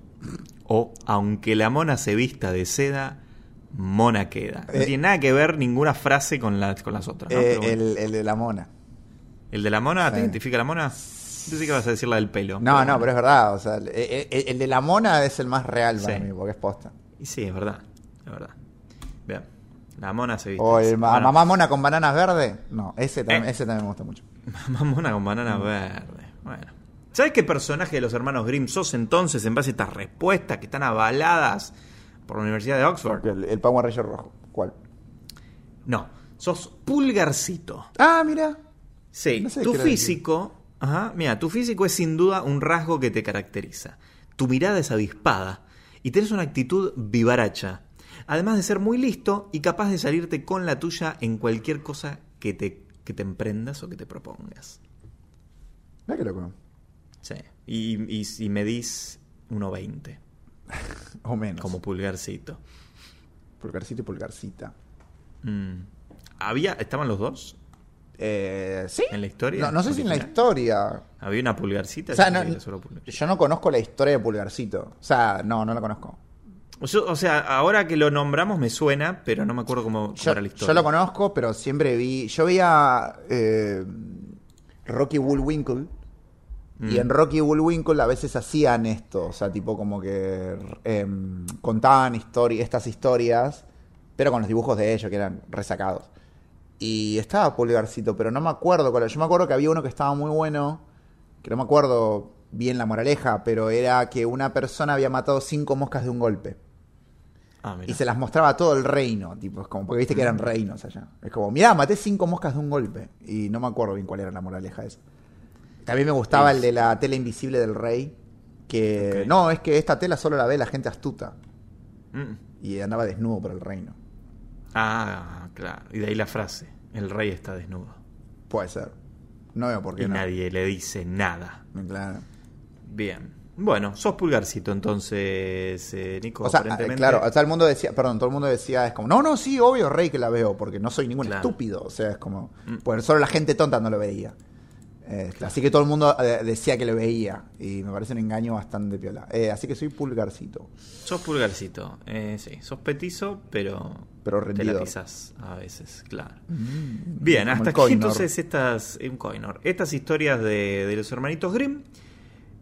¿O aunque la mona se vista de seda, mona queda. No Eh. tiene nada que ver ninguna frase con, la- con las otras. ¿no? Eh, bueno. el, el de la mona. ¿El de la mona? ¿Te Sí. identifica la mona? Yo sé que vas a decir la del pelo. No, no, bueno. pero es verdad. O sea, el, el- el de la mona es el más real para Sí. mí, porque es posta. Y sí, es verdad. Es verdad. Bien. La mona se viste. O el así. ma- Bueno, mamá mona con bananas verdes. No, ese, también Eh. ese también me gusta mucho. Mamá mona con banana verde. Bueno. ¿Sabes qué personaje de los hermanos Grimm sos entonces en base a estas respuestas que están avaladas por la Universidad de Oxford? El, el Power Ranger rojo. ¿Cuál? No, sos Pulgarcito. Ah, mira. Sí, No sé tu físico, ajá, mira, tu físico es sin duda un rasgo que te caracteriza. Tu mirada es avispada y tienes una actitud vivaracha, además de ser muy listo y capaz de salirte con la tuya en cualquier cosa que te, que te emprendas o que te propongas. Mira qué loco. Sí, y, y si medís 1,20 O menos. como pulgarcito. Pulgarcito y pulgarcita. Mm. ¿Había, ¿Estaban los dos Eh, ¿Sí? en la historia? No, no sé si en la historia. ¿Había una pulgarcita? O sea, no- yo no conozco la historia de Pulgarcito. O sea, no, no la conozco. Yo- o sea, ahora que lo nombramos me suena, pero no me acuerdo cómo, cómo Yo, era la historia. yo lo conozco, pero siempre vi. Yo veía eh, Rocky Bullwinkle. Mm. Y en Rocky Bullwinkle a veces hacían esto. O sea, tipo como que em, contaban histori- estas historias, pero con los dibujos de ellos, que eran resacados. Y estaba Pulgarcito, pero no me acuerdo cuál. Yo me acuerdo que había uno que estaba muy bueno, que no me acuerdo bien la moraleja, pero era que una persona había matado cinco moscas de un golpe. Ah. Y se las mostraba a todo el reino, tipo, es como, porque viste que eran reinos allá. Es como, mirá, maté cinco moscas de un golpe. Y no me acuerdo bien cuál era la moraleja esa. También me gustaba el de la tela invisible del rey, que no, es que esta tela solo la ve la gente astuta. Mm. Y andaba desnudo por el reino. Ah, claro. Y de ahí la frase. El rey está desnudo. Puede ser. No veo por qué Y no. nadie le dice nada. Claro. Bien. Bueno, sos pulgarcito entonces, eh, Nico. O sea, aparentemente. claro, todo el mundo decía, perdón, todo el mundo decía, es como, no, no, sí, obvio, rey que la veo, porque no soy ningún Claro. estúpido. O sea, es como, Mm. pues solo la gente tonta no lo veía. Eh, Así que todo el mundo eh, decía que lo veía. Y me parece un engaño bastante piola. Eh, así que soy pulgarcito. Sos pulgarcito. Eh, sí, sos petizo, pero. Pero Te rendido. la pisás a veces, claro. Bien, Como hasta aquí entonces estas. Un coinor. Estas historias de, de los hermanitos Grimm.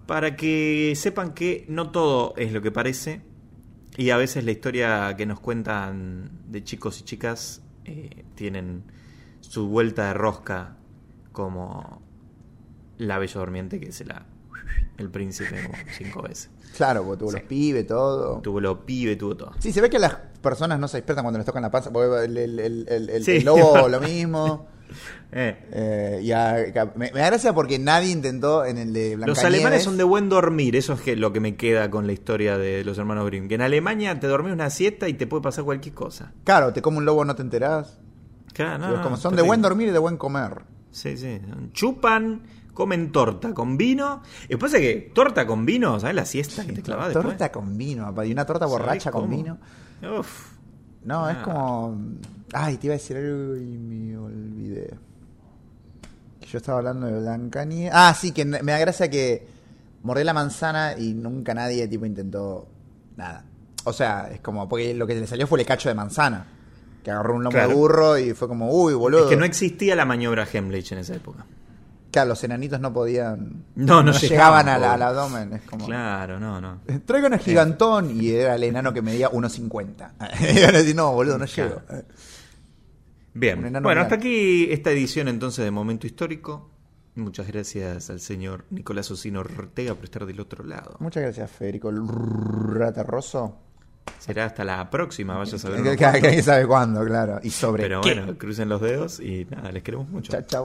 Para que sepan que no todo es lo que parece. Y a veces la historia que nos cuentan de chicos y chicas eh, tienen su vuelta de rosca como la bella durmiente que se la el príncipe como cinco veces. Claro, porque tuvo Sí. los pibes, todo. Tuvo lo pibe, tuvo todo. Sí, se ve que las personas no se despiertan cuando les tocan la panza. Porque el, el- el- el- el- Sí, el es lobo lo mismo. Eh, Eh, y a- me, me da gracia porque nadie intentó en el de Blancanieves. Los alemanes son de buen dormir, eso es que- lo que me queda con la historia de los hermanos Grimm. Que en Alemania te dormís una siesta y te puede pasar cualquier cosa. Claro, te come un lobo, no te enterás. Claro, no, como son de buen dormir y de buen comer. Sí, sí. Chupan, comen torta con vino. Y después es que torta con vino, ¿sabes la siesta que te clavas después? Torta con vino, y una torta ¿Sabés borracha con vino. Uf. No, es Ah. como. Ay, te iba a decir algo y me olvidé. Que yo estaba hablando de Blancanieves. Ah, sí, que me da gracia que mordé la manzana y nunca nadie tipo intentó nada. O sea, es como, porque lo que le salió fue el cacho de manzana. Que agarró un lomo Claro. de burro y fue como, uy, boludo. Es que no existía la maniobra Hemlich en esa época. Claro, los enanitos no podían. No, no llegaban llegaban, al, abdomen. Es como. Claro, no, no. "Eh, Traigan a gigantón y era el enano que medía 1.50. y iban a decir, no, boludo, no Claro. llego. Bien, bueno, blanco. hasta aquí esta edición entonces de Momento Histórico. Muchas gracias al señor Nicolás Ocino Ortega por estar del otro lado. Muchas gracias, Federico el Ratarroso. Será hasta la próxima, vaya a saber. Que, que- que- que sabe cuándo, claro. Y sobre Pero qué. bueno, crucen los dedos y nada, les queremos mucho. Chao, chao.